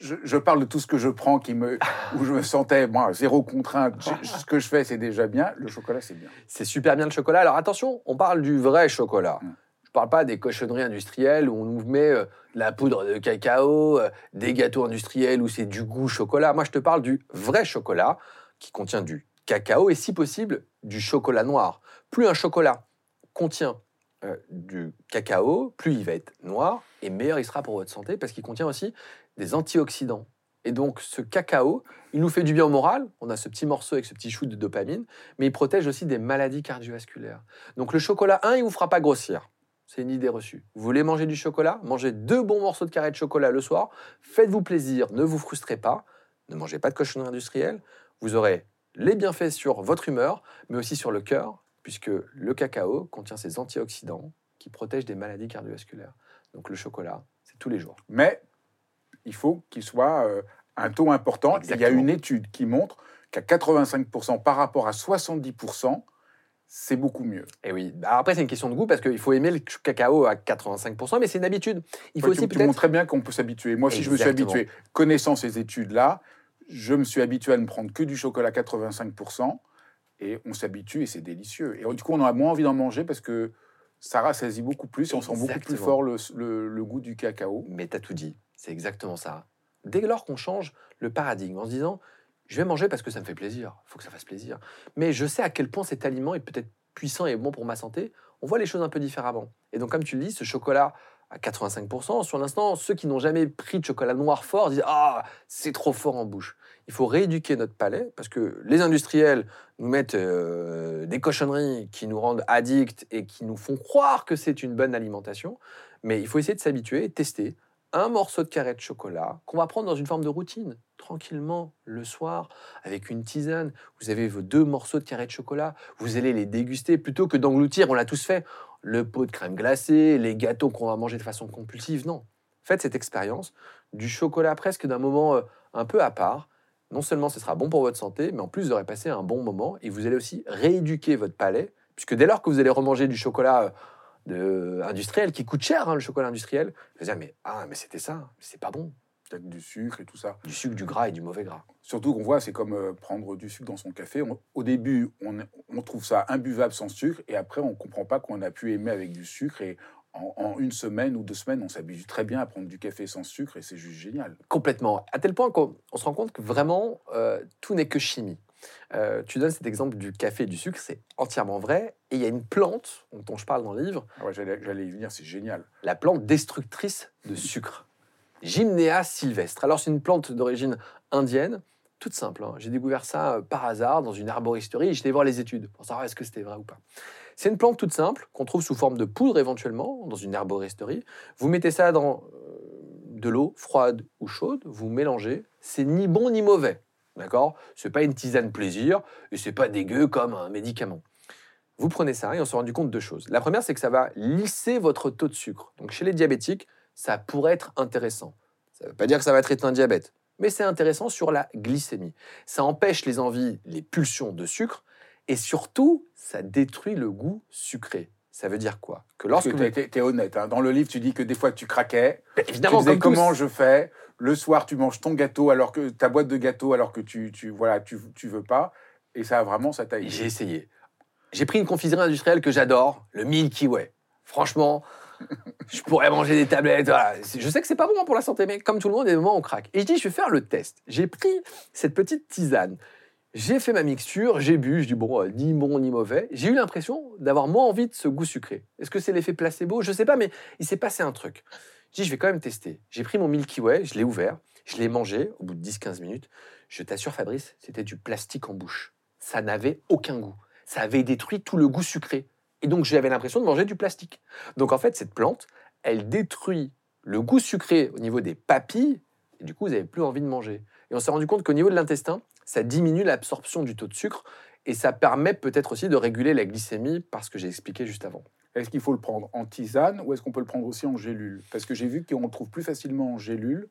Je, je parle de tout ce que je prends qui me, où je me sentais, moi, zéro contrainte. Je- ce que je fais, c'est déjà bien. Le chocolat, c'est bien. C'est super bien le chocolat. Alors attention, on parle du vrai chocolat. Mm. Je parle pas des cochonneries industrielles où on nous met euh, de la poudre de cacao, euh, des gâteaux industriels où c'est du goût chocolat. Moi, je te parle du vrai chocolat qui contient du cacao et si possible du chocolat noir. Plus un chocolat contient euh, du cacao, plus il va être noir et meilleur il sera pour votre santé parce qu'il contient aussi des antioxydants. Et donc ce cacao, il nous fait du bien au moral, on a ce petit morceau avec ce petit shoot de dopamine, mais il protège aussi des maladies cardiovasculaires. Donc le chocolat, un, il vous fera pas grossir. C'est une idée reçue. Vous voulez manger du chocolat? Mangez deux bons morceaux de carré de chocolat le soir. Faites-vous plaisir, ne vous frustrez pas. Ne mangez pas de cochonnerie industrielle. Vous aurez les bienfaits sur votre humeur, mais aussi sur le cœur, puisque le cacao contient ces antioxydants qui protègent des maladies cardiovasculaires. Donc le chocolat, c'est tous les jours. Mais il faut qu'il soit euh, un taux important. Il y a une étude qui montre qu'à 85% par rapport à 70%, c'est beaucoup mieux. Et oui. Bah, après, c'est une question de goût parce qu'il faut aimer le cacao à 85%, mais c'est une habitude. Il faut Ouais, aussi tu, tu montres très bien qu'on peut s'habituer. Moi, si je me suis habitué, connaissant ces études-là, je me suis habitué à ne prendre que du chocolat 85%, et on s'habitue et c'est délicieux. Et du coup, on a moins envie d'en manger parce que ça rassasie beaucoup plus et on sent beaucoup plus fort le, le- le goût du cacao. Mais t'as tout dit. C'est exactement ça. Dès lors qu'on change le paradigme en se disant je vais manger parce que ça me fait plaisir, il faut que ça fasse plaisir. Mais je sais à quel point cet aliment est peut-être puissant et bon pour ma santé, on voit les choses un peu différemment. Et donc, comme tu le dis, ce chocolat à 85%, sur l'instant, ceux qui n'ont jamais pris de chocolat noir fort disent Ah, c'est trop fort en bouche. Il faut rééduquer notre palais parce que les industriels nous mettent euh, des cochonneries qui nous rendent addicts et qui nous font croire que c'est une bonne alimentation. Mais il faut essayer de s'habituer et tester un morceau de carré de chocolat qu'on va prendre dans une forme de routine, tranquillement, le soir, avec une tisane. Vous avez vos deux morceaux de carré de chocolat, vous allez les déguster plutôt que d'engloutir, on l'a tous fait, le pot de crème glacée, les gâteaux qu'on va manger de façon compulsive. Non. Faites cette expérience du chocolat presque d'un moment euh, un peu à part non seulement ce sera bon pour votre santé, mais en plus vous aurez passé un bon moment et vous allez aussi rééduquer votre palais, puisque dès lors que vous allez remanger du chocolat euh, industriel, qui coûte cher, hein, le chocolat industriel, vous allez dire, mais, ah, mais c'était ça, c'est pas bon. Peut-être du sucre et tout ça. Du sucre, du gras et du mauvais gras. Surtout qu'on voit, c'est comme euh, prendre du sucre dans son café. On- au début, on, on trouve ça imbuvable sans sucre, et après, on comprend pas qu'on a pu aimer avec du sucre. Et en, en une semaine ou deux semaines, on s'habitue très bien à prendre du café sans sucre, et c'est juste génial. Complètement. À tel point qu'on on se rend compte que vraiment, euh, tout n'est que chimie. Euh, tu donnes cet exemple du café et du sucre, c'est entièrement vrai. Et il y a une plante dont je parle dans le livre, Ah ouais, J'allais j'allais y venir, c'est génial. la plante destructrice de sucre. Gymnea sylvestre. Alors c'est une plante d'origine indienne, toute simple. hein. J'ai découvert ça euh, par hasard dans une arboristerie et j'étais voir les études pour savoir est-ce que c'était vrai ou pas. C'est une plante toute simple qu'on trouve sous forme de poudre éventuellement dans une arboristerie. Vous mettez ça dans euh, de l'eau froide ou chaude, vous mélangez. C'est ni bon ni mauvais, d'accord? C'est pas une tisane plaisir et c'est pas dégueu comme un médicament. Vous prenez ça et on s'est rendu compte de deux choses. La première, c'est que ça va lisser votre taux de sucre. Donc chez les diabétiques, ça pourrait être intéressant. Ça ne veut pas dire que ça va traiter un diabète, mais c'est intéressant sur la glycémie. Ça empêche les envies, les pulsions de sucre, et surtout, ça détruit le goût sucré. Ça veut dire quoi? Que lorsque tu es, honnête. hein. Dans le livre, tu dis que des fois, tu craquais. Tu évidemment, disais comme tous. comment je fais? Le soir, tu manges ton gâteau, alors que ta boîte de gâteau, alors que tu, tu, voilà, tu, tu veux pas. Et ça, vraiment, ça t'a. J'ai essayé. J'ai pris une confiserie industrielle que j'adore, le Milky Way. Franchement, je pourrais manger des tablettes. Je sais que c'est pas bon pour la santé, mais comme tout le monde, des moments on craque. Et je dis, je vais faire le test. J'ai pris cette petite tisane. J'ai fait ma mixture, j'ai bu, je dis bon, euh, ni bon ni mauvais. J'ai eu l'impression d'avoir moins envie de ce goût sucré. Est-ce que c'est l'effet placebo? Je sais pas, mais il s'est passé un truc. Je dis, je vais quand même tester. J'ai pris mon Milky Way, je l'ai ouvert, je l'ai mangé au bout de 10-15 minutes. Je t'assure, Fabrice, c'était du plastique en bouche. Ça n'avait aucun goût. Ça avait détruit tout le goût sucré. Et donc, j'avais l'impression de manger du plastique. Donc, en fait, cette plante, elle détruit le goût sucré au niveau des papilles, et du coup, vous n'avez plus envie de manger. Et on s'est rendu compte qu'au niveau de l'intestin, ça diminue l'absorption du taux de sucre, et ça permet peut-être aussi de réguler la glycémie, parce que j'ai expliqué juste avant. Est-ce qu'il faut le prendre en tisane ou est-ce qu'on peut le prendre aussi en gélule? Parce que j'ai vu qu'on le trouve plus facilement en gélule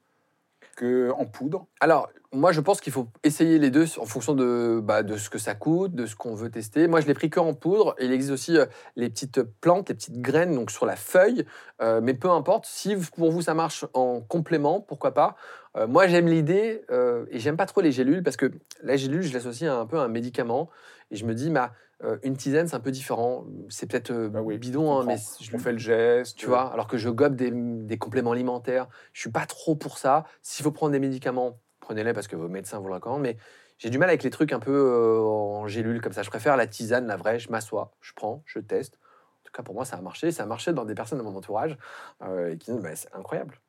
qu'en poudre. Alors, moi, je pense qu'il faut essayer les deux en fonction de, bah, de ce que ça coûte, de ce qu'on veut tester. Moi, je l'ai pris que en poudre. Il existe aussi euh, les petites plantes, les petites graines, donc sur la feuille. Euh, mais peu importe, si pour vous ça marche en complément, pourquoi pas. Euh, moi, j'aime l'idée et j'aime pas trop les gélules parce que la gélule, je l'associe un peu à un médicament. Et je me dis, bah, euh, une tisane, c'est un peu différent. C'est peut-être euh, Bah oui, bidon, hein, mais je On fait le geste. tu vois, alors que je gobe des, des compléments alimentaires. Je suis pas trop pour ça. S'il faut prendre des médicaments, prenez-les parce que vos médecins vous le recommandent. Mais j'ai du mal avec les trucs un peu euh, en gélule comme ça. Je préfère la tisane, la vraie. Je m'assois, je prends, je teste. En tout cas, pour moi, ça a marché. Ça a marché dans des personnes de mon entourage et qui disent, bah, c'est incroyable.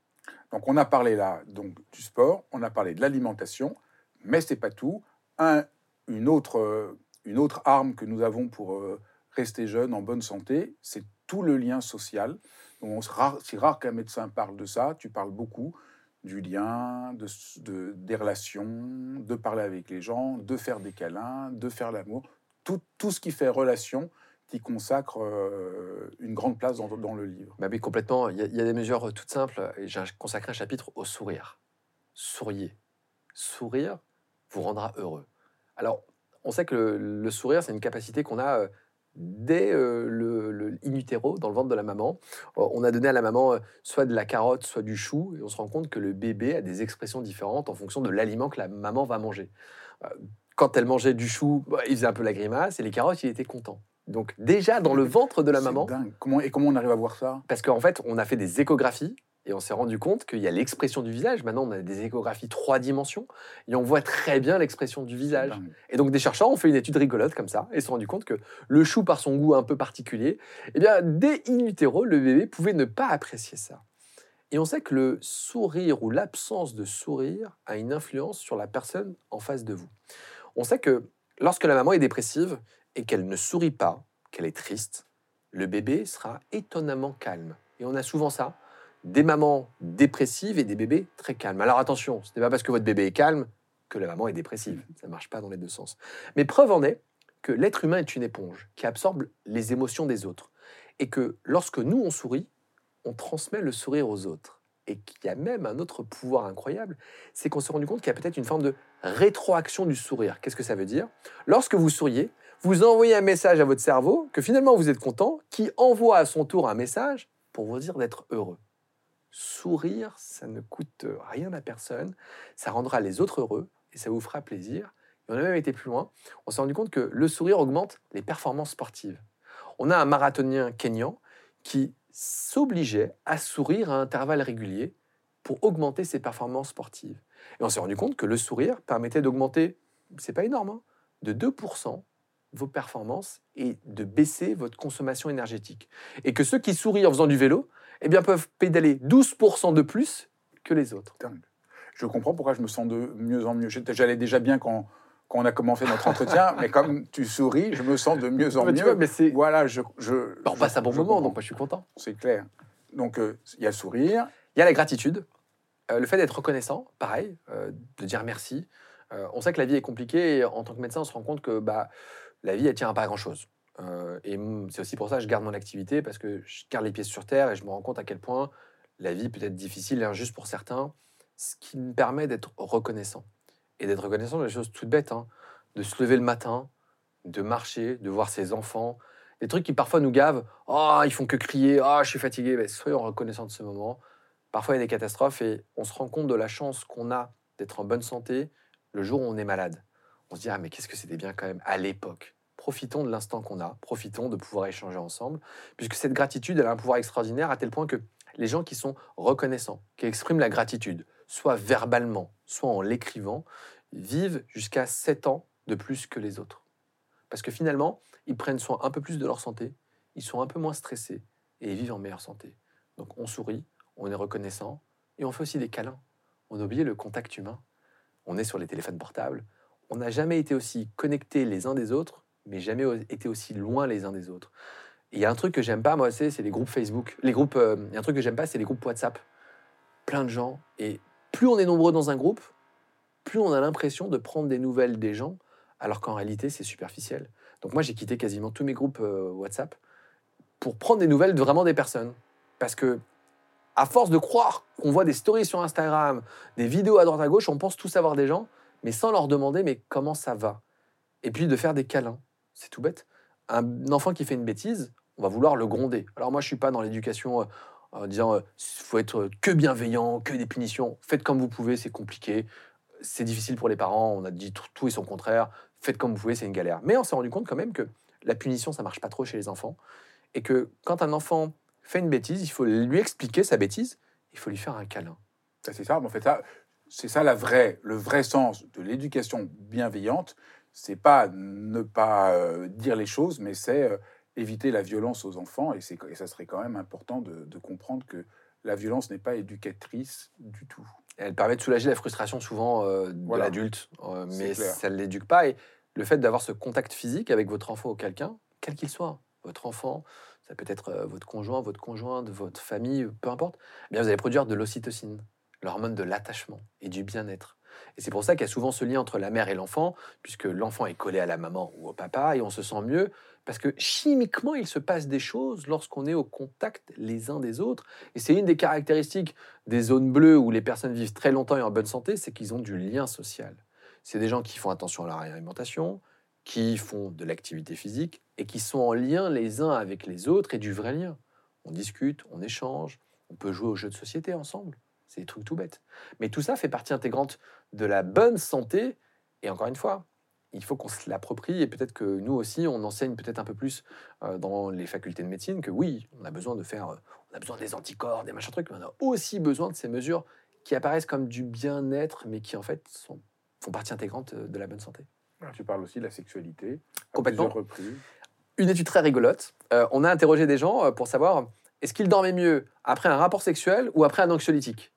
Donc on a parlé là donc du sport, on a parlé de l'alimentation, mais c'est pas tout. Un, une autre une autre arme que nous avons pour euh, rester jeune, en bonne santé, c'est tout le lien social. C'est rare qu'un médecin parle de ça. Tu parles beaucoup du lien, des relations, de parler avec les gens, de faire des câlins, de faire l'amour. Tout, ce qui fait relation, qui consacre euh, une grande place dans, le livre. Bah oui, complètement. Il y, a- il y a des mesures euh, toutes simples. J'ai consacré un chapitre au sourire. Souriez. Sourire vous rendra heureux. Alors, on sait que le, le sourire, c'est une capacité qu'on a euh, dès euh, le, le in utero, dans le ventre de la maman. Euh, on a donné à la maman euh, soit de la carotte, soit du chou, et on se rend compte que le bébé a des expressions différentes en fonction de l'aliment que la maman va manger. Euh, quand elle mangeait du chou, bah, il faisait un peu la grimace, et les carottes, il était content. Donc déjà, dans le ventre de la C'est maman, dingue. Comment, et comment on arrive à voir ça? Parce qu'en fait, on a fait des échographies et on s'est rendu compte qu'il y a l'expression du visage. Maintenant, on a des échographies trois dimensions et on voit très bien l'expression du visage. Et donc, des chercheurs ont fait une étude rigolote comme ça et se sont rendu compte que le chou, par son goût un peu particulier, eh bien, dès in utero, le bébé pouvait ne pas apprécier ça. Et on sait que le sourire ou l'absence de sourire a une influence sur la personne en face de vous. On sait que lorsque la maman est dépressive et qu'elle ne sourit pas, qu'elle est triste, le bébé sera étonnamment calme. Et on a souvent ça, des mamans dépressives et des bébés très calmes. Alors attention, ce n'est pas parce que votre bébé est calme que la maman est dépressive. Ça ne marche pas dans les deux sens. Mais preuve en est que l'être humain est une éponge qui absorbe les émotions des autres. Et que lorsque nous, on sourit, on transmet le sourire aux autres. et qu'il y a même un autre pouvoir incroyable, c'est qu'on s'est rendu compte qu'il y a peut-être une forme de rétroaction du sourire. Qu'est-ce que ça veut dire? Lorsque vous souriez, vous envoyez un message à votre cerveau que finalement vous êtes content, qui envoie à son tour un message pour vous dire d'être heureux. Sourire, ça ne coûte rien à personne, ça rendra les autres heureux et ça vous fera plaisir. Et on a même été plus loin, on s'est rendu compte que le sourire augmente les performances sportives. On a un marathonien kényan qui s'obligeait à sourire à intervalles réguliers pour augmenter ses performances sportives. Et on s'est rendu compte que le sourire permettait d'augmenter, c'est pas énorme, hein, de 2% vos performances et de baisser votre consommation énergétique. Et que ceux qui sourient en faisant du vélo, eh bien, peuvent pédaler 12% de plus que les autres. Je comprends pourquoi je me sens de mieux en mieux. J'allais déjà bien quand, quand on a commencé notre entretien, mais comme tu souris, je me sens de mieux en mieux. mais c'est... Voilà, je, je, bah, on passe un bon moment, donc moi je suis content. C'est clair. Donc euh, il y a le sourire. Il y a la gratitude. Euh, le fait d'être reconnaissant, pareil, euh, de dire merci. on sait que la vie est compliquée et en tant que médecin, on se rend compte que bah, la vie, elle tient pas à grand-chose. et c'est aussi pour ça que je garde mon activité, parce que je garde les pieds sur terre et je me rends compte à quel point la vie peut être difficile et injuste pour certains, ce qui me permet d'être reconnaissant. Et d'être reconnaissant des choses toutes bêtes, hein. de se lever le matin, de marcher, de voir ses enfants, des trucs qui parfois nous gavent. Oh, ils font que crier, oh, je suis fatigué. Ben, soyons reconnaissants de ce moment. Parfois, il y a des catastrophes et on se rend compte de la chance qu'on a d'être en bonne santé le jour où on est malade. On se dit, ah, mais qu'est-ce que c'était bien quand même à l'époque. Profitons de l'instant qu'on a, profitons de pouvoir échanger ensemble, puisque cette gratitude, elle a un pouvoir extraordinaire à tel point que les gens qui sont reconnaissants, qui expriment la gratitude, soit verbalement, soit en l'écrivant, vivent jusqu'à 7 ans de plus que les autres. Parce que finalement, ils prennent soin un peu plus de leur santé, ils sont un peu moins stressés et ils vivent en meilleure santé. Donc on sourit, on est reconnaissant et on fait aussi des câlins. On a oublié le contact humain. On est sur les téléphones portables. On n'a jamais été aussi connectés les uns des autres, mais jamais été aussi loin les uns des autres. Il y a un truc que j'aime pas, moi, c'est les groupes Facebook. Les groupes, euh, il y a un truc que j'aime pas, c'est les groupes WhatsApp. Plein de gens. Et plus on est nombreux dans un groupe, plus on a l'impression de prendre des nouvelles des gens, alors qu'en réalité, c'est superficiel. Donc moi, j'ai quitté quasiment tous mes groupes euh, WhatsApp pour prendre des nouvelles de vraiment des personnes. Parce que, à force de croire qu'on voit des stories sur Instagram, des vidéos à droite à gauche, on pense tout savoir des gens, mais sans leur demander mais comment ça va? Et puis de faire des câlins. C'est tout bête. Un enfant qui fait une bêtise, on va vouloir le gronder. Alors moi, je suis pas dans l'éducation euh, en disant euh, faut être que bienveillant, que des punitions. Faites comme vous pouvez, c'est compliqué. C'est difficile pour les parents. On a dit tout, et son contraire. Faites comme vous pouvez, c'est une galère. Mais on s'est rendu compte quand même que la punition, ça marche pas trop chez les enfants. Et que quand un enfant fait une bêtise, il faut lui expliquer sa bêtise. Il faut lui faire un câlin. C'est ça, en fait, ça, c'est ça le vrai sens de l'éducation bienveillante. C'est pas ne pas euh, dire les choses, mais c'est euh, éviter la violence aux enfants. Et, et, ça serait quand même important de, comprendre que la violence n'est pas éducatrice du tout. Elle permet de soulager la frustration souvent euh, de l'adulte, mais ça ne l'éduque pas. Et le fait d'avoir ce contact physique avec votre enfant ou quelqu'un, quel qu'il soit, votre enfant, ça peut être votre conjoint, votre conjointe, votre famille, peu importe, eh bien vous allez produire de l'ocytocine, l'hormone de l'attachement et du bien-être. Et c'est pour ça qu'il y a souvent ce lien entre la mère et l'enfant, puisque l'enfant est collé à la maman ou au papa et on se sent mieux, parce que chimiquement, il se passe des choses lorsqu'on est au contact les uns des autres. Et c'est une des caractéristiques des zones bleues où les personnes vivent très longtemps et en bonne santé, c'est qu'ils ont du lien social. C'est des gens qui font attention à leur alimentation, qui font de l'activité physique et qui sont en lien les uns avec les autres et du vrai lien. On discute, on échange, on peut jouer aux jeux de société ensemble. C'est des trucs tout bêtes. Mais tout ça fait partie intégrante de la bonne santé. Et encore une fois, il faut qu'on se l'approprie et peut-être que nous aussi, on enseigne peut-être un peu plus euh, dans les facultés de médecine que oui, on a besoin de faire, euh, on a besoin des anticorps, des machins trucs, mais on a aussi besoin de ces mesures qui apparaissent comme du bien-être, mais qui en fait sont, font partie intégrante euh, de la bonne santé. Tu parles aussi de la sexualité. Complètement. Une étude très rigolote. on a interrogé des gens pour savoir est-ce qu'ils dormaient mieux après un rapport sexuel ou après un anxiolytique?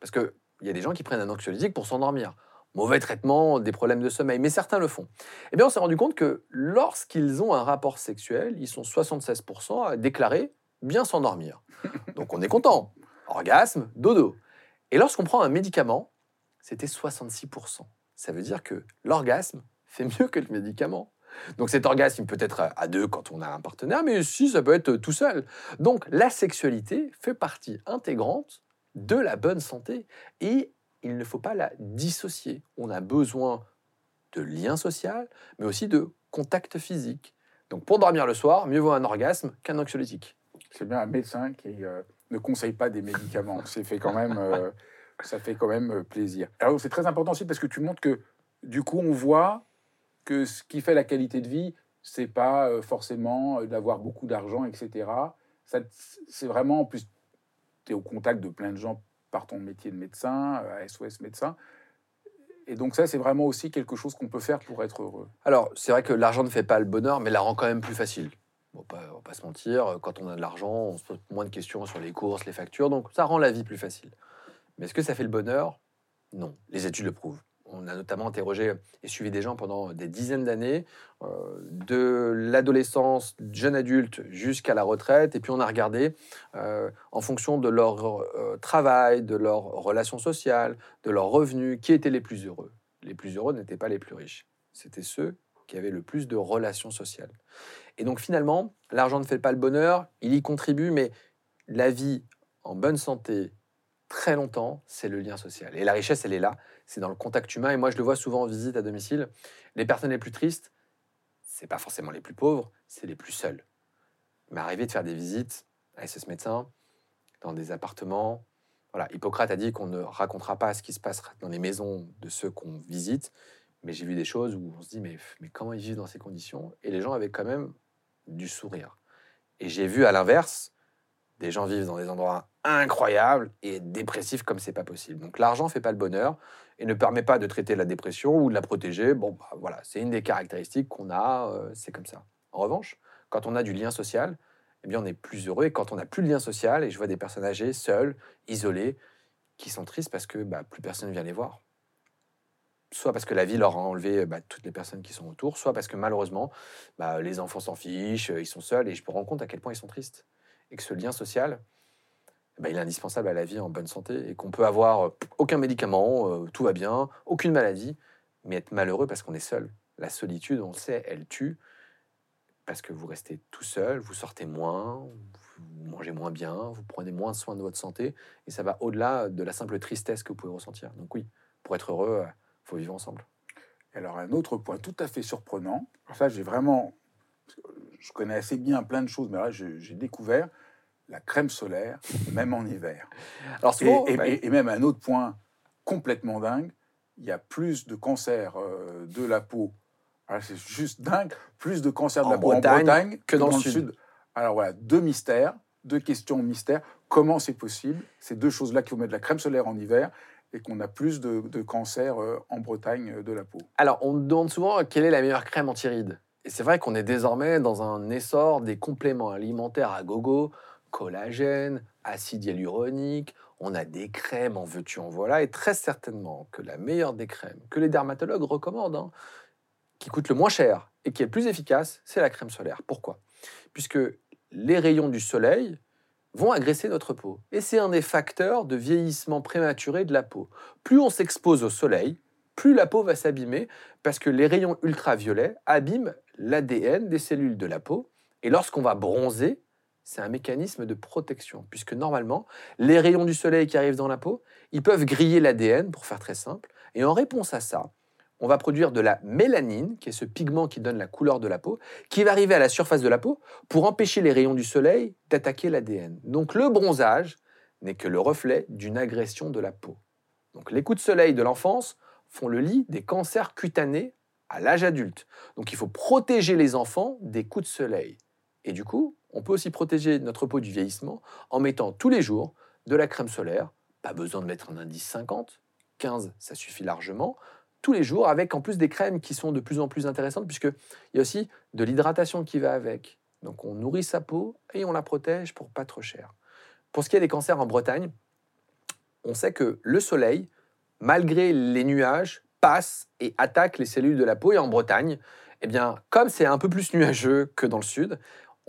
Parce qu'il y a des gens qui prennent un anxiolytique pour s'endormir. Mauvais traitement, des problèmes de sommeil, mais certains le font. Eh bien, on s'est rendu compte que lorsqu'ils ont un rapport sexuel, ils sont 76% à déclarer bien s'endormir. Donc on est content. Orgasme, dodo. Et lorsqu'on prend un médicament, c'était 66%. Ça veut dire que l'orgasme fait mieux que le médicament. Donc cet orgasme peut être à deux quand on a un partenaire, mais si ça peut être tout seul. Donc la sexualité fait partie intégrante de la bonne santé et il ne faut pas la dissocier. On a besoin de lien social, mais aussi de contact physique. Donc pour dormir le soir, mieux vaut un orgasme qu'un anxiolytique. C'est bien un médecin qui euh, ne conseille pas des médicaments. C'est fait quand même, euh, ça fait quand même euh, plaisir. Alors c'est très important aussi parce que tu montres que du coup on voit que ce qui fait la qualité de vie, c'est pas forcément d'avoir beaucoup d'argent, etc. C'est vraiment en plus au contact de plein de gens par ton métier de médecin, à SOS médecin. Et donc ça, c'est vraiment aussi quelque chose qu'on peut faire pour être heureux. Alors, c'est vrai que l'argent ne fait pas le bonheur, mais la rend quand même plus facile. On va pas, on va pas se mentir, quand on a de l'argent, on se pose moins de questions sur les courses, les factures, donc ça rend la vie plus facile. Mais est-ce que ça fait le bonheur? Non, les études le prouvent. On a notamment interrogé et suivi des gens pendant des dizaines d'années, euh, de l'adolescence, jeune adulte jusqu'à la retraite, et puis on a regardé euh, en fonction de leur euh, travail, de leurs relations sociales, de leurs revenus, qui étaient les plus heureux. Les plus heureux n'étaient pas les plus riches. C'était ceux qui avaient le plus de relations sociales. Et donc finalement, l'argent ne fait pas le bonheur, il y contribue, mais la vie en bonne santé très longtemps, c'est le lien social. Et la richesse, elle est là, c'est dans le contact humain. Et moi, je le vois souvent en visite à domicile. Les personnes les plus tristes, c'est pas forcément les plus pauvres, c'est les plus seuls. Il m'est arrivé de faire des visites à SS médecin dans des appartements. Voilà, Hippocrate a dit qu'on ne racontera pas ce qui se passe dans les maisons de ceux qu'on visite, mais j'ai vu des choses où on se dit mais, mais comment ils vivent dans ces conditions? Et les gens avaient quand même du sourire. Et j'ai vu à l'inverse des gens vivent dans des endroits incroyables et dépressifs comme c'est pas possible. Donc l'argent fait pas le bonheur et ne permet pas de traiter la dépression ou de la protéger. Bon, bah, voilà, c'est une des caractéristiques qu'on a, euh, c'est comme ça. En revanche, quand on a du lien social, eh bien on est plus heureux. Et quand on n'a plus de lien social, et je vois des personnes âgées, seules, isolées, qui sont tristes parce que bah, plus personne ne vient les voir. Soit parce que la vie leur a enlevé bah, toutes les personnes qui sont autour, soit parce que malheureusement, bah, les enfants s'en fichent, ils sont seuls, et je me rends compte à quel point ils sont tristes et que ce lien social, ben, il est indispensable à la vie en bonne santé et qu'on peut avoir euh, aucun médicament, euh, tout va bien, aucune maladie, mais être malheureux parce qu'on est seul. La solitude, on le sait, elle tue parce que vous restez tout seul, vous sortez moins, vous mangez moins bien, vous prenez moins soin de votre santé et ça va au-delà de la simple tristesse que vous pouvez ressentir. Donc oui, pour être heureux, il euh, faut vivre ensemble. Alors un autre point tout à fait surprenant, ça j'ai vraiment, je connais assez bien plein de choses, mais là j'ai découvert la crème solaire, même en hiver. Alors et, même un autre point complètement dingue, il y a plus de cancers euh, de la peau. C'est juste dingue, plus de cancers de la peau en Bretagne que dans, le sud. Alors voilà, deux mystères, deux questions mystères. Comment c'est possible? Ces deux choses-là qui vont mettre de la crème solaire en hiver et qu'on a plus de, de cancers euh, en Bretagne euh, de la peau. Alors, on me demande souvent quelle est la meilleure crème anti-rides? Et c'est vrai qu'on est désormais dans un essor des compléments alimentaires à gogo collagène, acide hyaluronique, on a des crèmes, en veux-tu, en voilà, et très certainement que la meilleure des crèmes que les dermatologues recommandent, hein, qui coûte le moins cher et qui est le plus efficace, c'est la crème solaire. Pourquoi? Puisque les rayons du soleil vont agresser notre peau. Et c'est un des facteurs de vieillissement prématuré de la peau. Plus on s'expose au soleil, plus la peau va s'abîmer, parce que les rayons ultraviolets abîment l'ADN des cellules de la peau. Et lorsqu'on va bronzer, c'est un mécanisme de protection, puisque normalement, les rayons du soleil qui arrivent dans la peau, ils peuvent griller l'ADN, pour faire très simple, et en réponse à ça, on va produire de la mélanine, qui est ce pigment qui donne la couleur de la peau, qui va arriver à la surface de la peau pour empêcher les rayons du soleil d'attaquer l'ADN. Donc le bronzage n'est que le reflet d'une agression de la peau. Donc les coups de soleil de l'enfance font le lit des cancers cutanés à l'âge adulte. Donc il faut protéger les enfants des coups de soleil. Et du coup, on peut aussi protéger notre peau du vieillissement en mettant tous les jours de la crème solaire. Pas besoin de mettre un indice 50, 15, ça suffit largement. Tous les jours, avec en plus des crèmes qui sont de plus en plus intéressantes, puisqu'il y a aussi de l'hydratation qui va avec. Donc on nourrit sa peau et on la protège pour pas trop cher. Pour ce qui est des cancers en Bretagne, on sait que le soleil, malgré les nuages, passe et attaque les cellules de la peau. Et en Bretagne, eh bien, comme c'est un peu plus nuageux que dans le sud,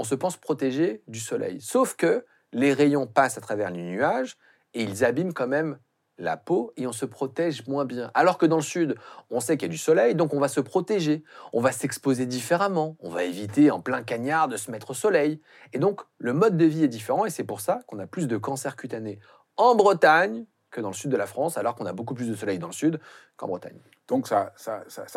on se pense protégé du soleil. Sauf que les rayons passent à travers les nuages et ils abîment quand même la peau et on se protège moins bien. Alors que dans le sud, on sait qu'il y a du soleil, donc on va se protéger, on va s'exposer différemment, on va éviter en plein cagnard de se mettre au soleil. Et donc le mode de vie est différent et c'est pour ça qu'on a plus de cancers cutanés en Bretagne que dans le sud de la France, alors qu'on a beaucoup plus de soleil dans le sud qu'en Bretagne. Donc ça,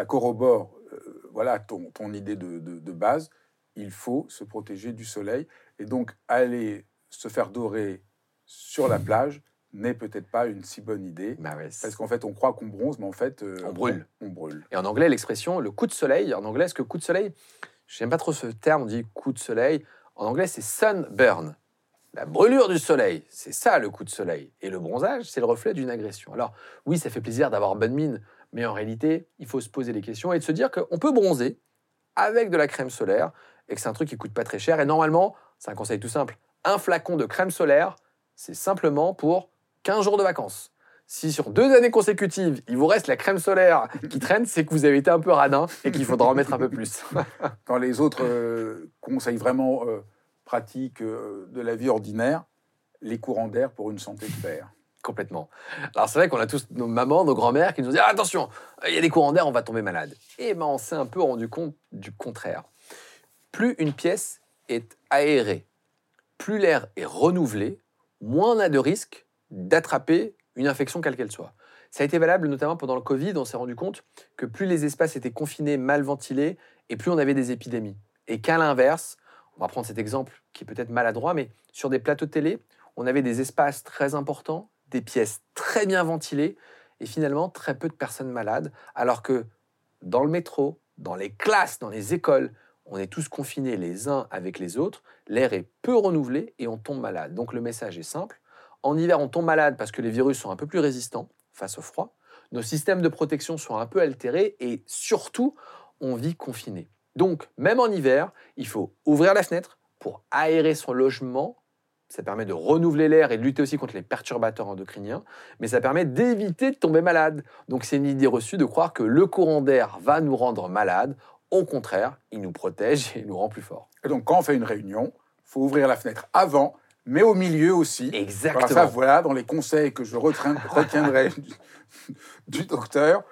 corrobore euh, voilà, ton, idée de base. Il faut se protéger du soleil. Et donc aller se faire dorer sur la plage n'est peut-être pas une si bonne idée. Bah ouais, Parce qu'en fait, on croit qu'on bronze, mais en fait, euh, On brûle. On, brûle. Et en anglais, l'expression le coup de soleil, en anglais, est-ce que coup de soleil, j'aime pas trop ce terme, on dit coup de soleil. En anglais, c'est sunburn. La brûlure du soleil, c'est ça le coup de soleil. Et le bronzage, c'est le reflet d'une agression. Alors, oui, ça fait plaisir d'avoir bonne mine, mais en réalité, il faut se poser les questions et de se dire qu'on peut bronzer avec de la crème solaire et que c'est un truc qui coûte pas très cher. Et normalement, c'est un conseil tout simple un flacon de crème solaire, c'est simplement pour 15 jours de vacances. Si sur deux années consécutives, il vous reste la crème solaire qui traîne, c'est que vous avez été un peu radin et qu'il faudra en mettre un peu plus. Dans les autres euh, conseils vraiment euh, pratiques euh, de la vie ordinaire, les courants d'air pour une santé de fer. Complètement. Alors c'est vrai qu'on a tous nos mamans, nos grands-mères qui nous disent Ah, attention, il y a des courants d'air, on va tomber malade. Et ben on s'est un peu rendu compte du contraire. Plus une pièce est aérée, plus l'air est renouvelé, moins on a de risque d'attraper une infection quelle qu'elle soit. Ça a été valable notamment pendant le Covid, on s'est rendu compte que plus les espaces étaient confinés, mal ventilés, et plus on avait des épidémies. Et qu'à l'inverse, on va prendre cet exemple qui est peut-être maladroit, mais sur des plateaux télé, on avait des espaces très importants, des pièces très bien ventilées, et finalement très peu de personnes malades, alors que dans le métro, dans les classes, dans les écoles, on est tous confinés les uns avec les autres, l'air est peu renouvelé et on tombe malade. Donc le message est simple. En hiver, on tombe malade parce que les virus sont un peu plus résistants face au froid. Nos systèmes de protection sont un peu altérés et surtout, on vit confiné. Donc, même en hiver, il faut ouvrir la fenêtre pour aérer son logement. Ça permet de renouveler l'air et de lutter aussi contre les perturbateurs endocriniens, mais ça permet d'éviter de tomber malade. Donc, c'est une idée reçue de croire que le courant d'air va nous rendre malade. Au contraire, il nous protège et il nous rend plus forts. Et donc, quand on fait une réunion, il faut ouvrir la fenêtre avant, mais au milieu aussi. Exactement. ça, voilà, dans les conseils que je retiendrai du, du docteur,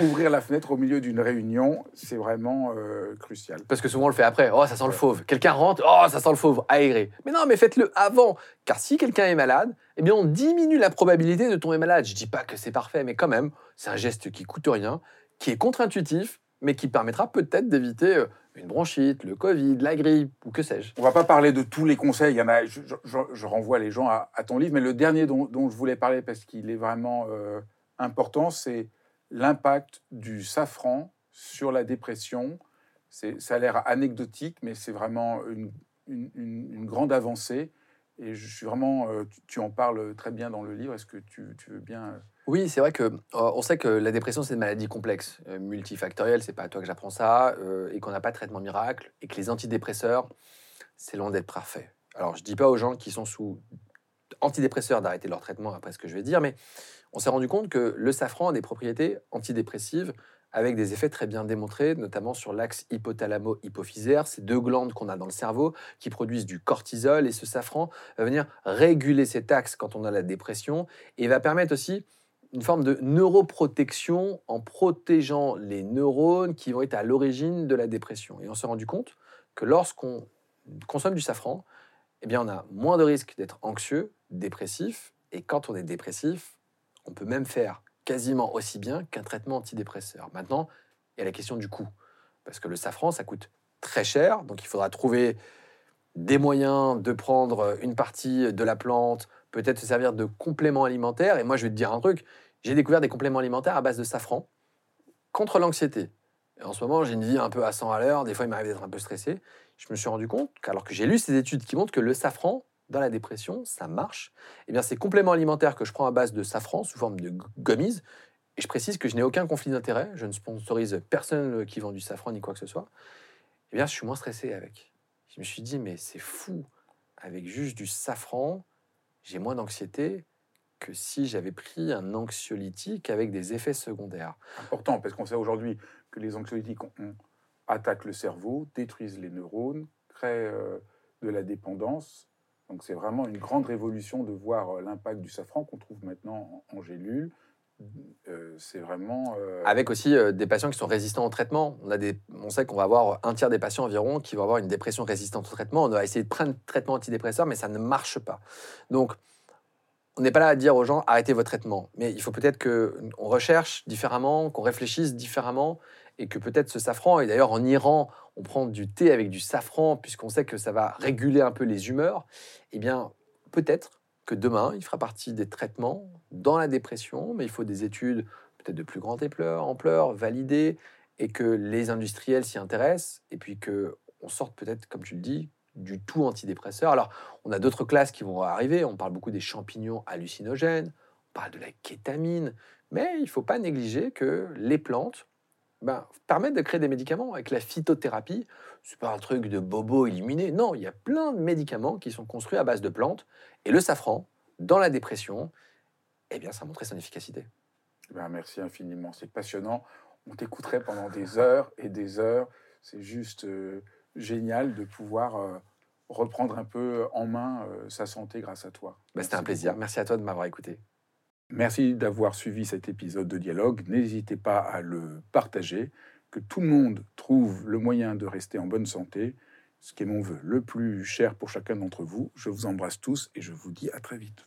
ouvrir la fenêtre au milieu d'une réunion, c'est vraiment euh, crucial. Parce que souvent on le fait après. Oh, ça sent le fauve. Quelqu'un rentre. Oh, ça sent le fauve. Aéré. Mais non, mais faites-le avant. Car si quelqu'un est malade, eh bien, on diminue la probabilité de tomber malade. Je dis pas que c'est parfait, mais quand même, c'est un geste qui coûte rien, qui est contre-intuitif, mais qui permettra peut-être d'éviter euh, une bronchite, le Covid, la grippe ou que sais-je. On va pas parler de tous les conseils, il y en a, je, renvoie les gens à, ton livre, mais le dernier dont, je voulais parler, parce qu'il est vraiment euh, important, c'est l'impact du safran sur la dépression. Ça a l'air anecdotique, mais c'est vraiment une grande avancée. Et je suis vraiment, euh, tu, en parles très bien dans le livre. Est-ce que tu, tu veux bien euh, Oui, c'est vrai que euh, on sait que la dépression c'est une maladie complexe, euh, multifactorielle. C'est pas à toi que j'apprends ça, euh, et qu'on n'a pas de traitement miracle, et que les antidépresseurs c'est loin d'être parfait. Alors je dis pas aux gens qui sont sous antidépresseurs d'arrêter leur traitement après ce que je vais dire, mais on s'est rendu compte que le safran a des propriétés antidépressives avec des effets très bien démontrés, notamment sur l'axe hypothalamo-hypophysaire, ces deux glandes qu'on a dans le cerveau qui produisent du cortisol, et ce safran va venir réguler cet axe quand on a la dépression, et va permettre aussi une forme de neuroprotection en protégeant les neurones qui vont être à l'origine de la dépression. Et on s'est rendu compte que lorsqu'on consomme du safran, eh bien, on a moins de risques d'être anxieux, dépressif, et quand on est dépressif, on peut même faire quasiment aussi bien qu'un traitement antidépresseur. Maintenant, il y a la question du coût, parce que le safran, ça coûte très cher, donc il faudra trouver des moyens de prendre une partie de la plante, peut-être se servir de compléments alimentaires. Et moi, je vais te dire un truc, j'ai découvert des compléments alimentaires à base de safran contre l'anxiété. Et en ce moment, j'ai une vie un peu à 100 à l'heure, des fois, il m'arrive d'être un peu stressé. Je me suis rendu compte qu'alors que j'ai lu ces études qui montrent que le safran, dans la dépression, ça marche, eh bien, ces compléments alimentaires que je prends à base de safran sous forme de g- gummies, et je précise que je n'ai aucun conflit d'intérêt, je ne sponsorise personne qui vend du safran ni quoi que ce soit, eh bien, je suis moins stressé avec. Je me suis dit, mais c'est fou, avec juste du safran, j'ai moins d'anxiété que si j'avais pris un anxiolytique avec des effets secondaires. important Parce qu'on sait aujourd'hui que les anxiolytiques attaquent le cerveau, détruisent les neurones, créent euh, de la dépendance. Donc c'est vraiment une grande révolution de voir euh, l'impact du safran qu'on trouve maintenant en, gélule. Euh, c'est vraiment... euh, Avec aussi des patients qui sont résistants au traitement. On, a des, on sait qu'on va avoir un tiers des patients environ qui vont avoir une dépression résistante au traitement. On va essayer de prendre traitement antidépresseur, mais ça ne marche pas. Donc, on n'est pas là à dire aux gens arrêtez votre traitement, mais il faut peut-être qu'on recherche différemment, qu'on réfléchisse différemment, et que peut-être ce safran, et d'ailleurs en Iran, on prend du thé avec du safran, puisqu'on sait que ça va réguler un peu les humeurs, eh bien peut-être que demain, il fera partie des traitements dans la dépression, mais il faut des études peut-être de plus grande ampleur, validées, et que les industriels s'y intéressent, et puis que on sorte peut-être, comme tu le dis, du tout antidépresseur. Alors, on a d'autres classes qui vont arriver. On parle beaucoup des champignons hallucinogènes, on parle de la kétamine, mais il ne faut pas négliger que les plantes ben, permettent de créer des médicaments. Avec la phytothérapie, c'est pas un truc de bobo illuminé. Non, il y a plein de médicaments qui sont construits à base de plantes. Et le safran, dans la dépression, eh bien, ça a montré son efficacité. Ben, merci infiniment. C'est passionnant. On t'écouterait pendant des heures et des heures. C'est juste. Euh, génial de pouvoir euh, reprendre un peu en main euh, sa santé grâce à toi. Bah, C'était un plaisir. Merci à toi de m'avoir écouté. Merci d'avoir suivi cet épisode de dialogue. N'hésitez pas à le partager, que tout le monde trouve le moyen de rester en bonne santé, ce qui est mon vœu le plus cher pour chacun d'entre vous. Je vous embrasse tous et je vous dis à très vite.